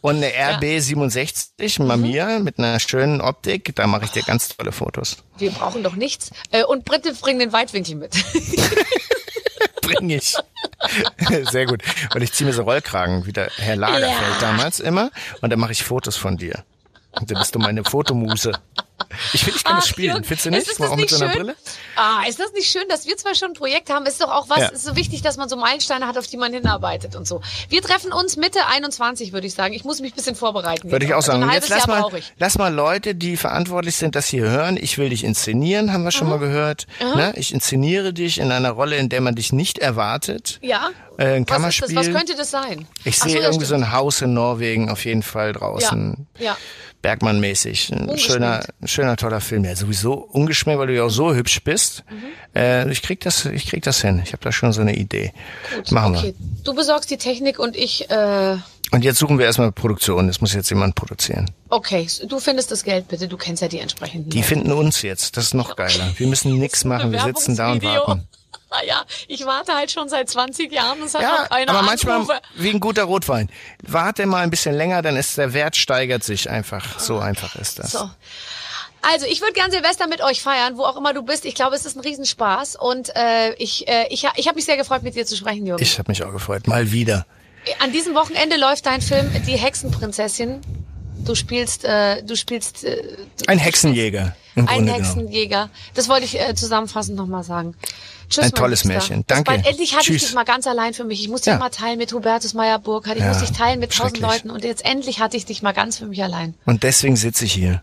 und eine RB67 Mamiya Mhm. mit einer schönen Optik. Da mache ich dir ganz tolle Fotos. Wir brauchen doch nichts. Äh, und Britte bringen den Weitwinkel mit. Bring ich. Sehr gut. Und ich ziehe mir so Rollkragen, wie der Herr Lagerfeld Ja. damals immer. Und dann mache ich Fotos von dir. Und dann bist du meine Fotomuse. Ich finde, ich kann das Ach, spielen. Jürgen, Findest du ist nicht? das Mal auch mit nicht so einer schön? Brille? Ah, ist das nicht schön, dass wir zwar schon ein Projekt haben? Ist doch auch was, Ja. ist so wichtig, dass man so Meilensteine hat, auf die man hinarbeitet und so. Wir treffen uns Mitte 21, würde ich sagen. Ich muss mich ein bisschen vorbereiten. Würde ich auch sagen. Also Und ein jetzt lass Jahr mal, lass mal Leute, die verantwortlich sind, das hier hören. Ich will dich inszenieren, haben wir schon mal gehört. Ne? Ich inszeniere dich in einer Rolle, in der man dich nicht erwartet. Ja? Äh, ein Was, ist das? Kammerspiel. was könnte das sein? Ich sehe ja, irgendwie so stimmt. ein Haus in Norwegen auf jeden Fall draußen. Ja, ja. Bergmann-mäßig. Ein schöner, schöner, toller Film. Ja, sowieso ungeschminkt, weil du ja auch so hübsch bist. Mhm. Äh, ich krieg das, ich krieg das hin. Ich habe da schon so eine Idee. Gut, Machen okay. Du besorgst die Technik und ich, äh, wir. Und jetzt suchen wir erstmal Produktion. Das muss jetzt jemand produzieren. okay, du findest das Geld bitte. Du kennst ja die entsprechenden. Die finden uns jetzt. Das ist noch geiler. Wir müssen nichts machen. Wir sitzen da und warten. Naja, ich warte halt schon seit 20 Jahren. Es hat Ja, keine aber manchmal Anrufe. wie ein guter Rotwein. Warte mal ein bisschen länger, dann ist der Wert steigert sich einfach. So einfach ist das. So. Also, ich würde gern Silvester mit euch feiern, wo auch immer du bist. Ich glaube, es ist ein Riesenspaß. Und äh, ich, äh, ich, ich habe mich sehr gefreut, mit dir zu sprechen, Jürgen. Ich habe mich auch gefreut. Mal wieder. An diesem Wochenende läuft dein Film Die Hexenprinzessin. Du spielst, äh, du spielst äh, Ein Hexenjäger. Im ein Grunde. Hexenjäger. Das wollte ich äh, zusammenfassend nochmal sagen. Tschüss, Ein tolles Liebster. Märchen. Danke. Bald, endlich hatte ich Tschüss. dich mal ganz allein für mich. Ich musste Ja. dich mal teilen mit Hubertus Meyer-Burkhardt. Ich Ja, musste dich teilen mit tausend. Leuten. Und jetzt endlich hatte ich dich mal ganz für mich allein. Und deswegen sitze ich hier.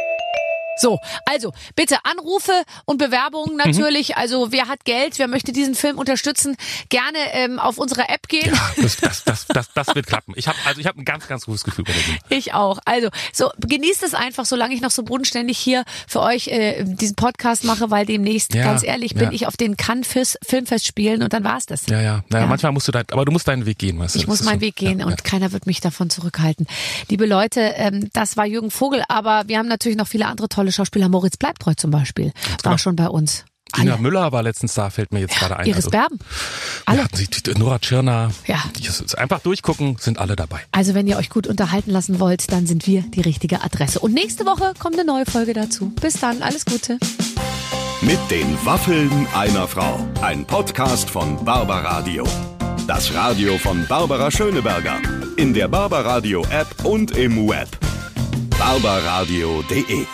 So, also bitte Anrufe und Bewerbungen natürlich. Also wer hat Geld, wer möchte diesen Film unterstützen, gerne ähm, auf unserer App gehen. Das, das, das, das, das wird klappen. Ich habe also ich habe ein ganz, ganz gutes Gefühl bei Nummer. Ich auch. Also so genießt es einfach, solange ich noch so bodenständig hier für euch äh, diesen Podcast mache, weil demnächst, Ja, ganz ehrlich, bin ja. ich auf den Cannes Fis- Filmfestspielen und dann war's das. Ja, ja. Naja, Ja. manchmal musst du dein, aber du musst deinen Weg gehen, weißt du. Ich muss meinen so. Weg gehen ja, und ja. keiner wird mich davon zurückhalten. Liebe Leute, ähm, das war Jürgen Vogel, aber wir haben natürlich noch viele andere tolle Schauspieler. Moritz Bleibtreu zum Beispiel war schon bei uns. Tina Alle. Müller war letztens da, fällt mir jetzt gerade ein. Iris Also, Berben. Alle. Ja, die, die, Nora Tschirner. Ja. Die ist, einfach durchgucken, sind alle dabei. Also wenn ihr euch gut unterhalten lassen wollt, dann sind wir die richtige Adresse. Und nächste Woche kommt eine neue Folge dazu. Bis dann, alles Gute. Mit den Waffeln einer Frau. Ein Podcast von Barbaradio. Das Radio von Barbara Schöneberger. In der Barbaradio App und im Web. barbaradio.de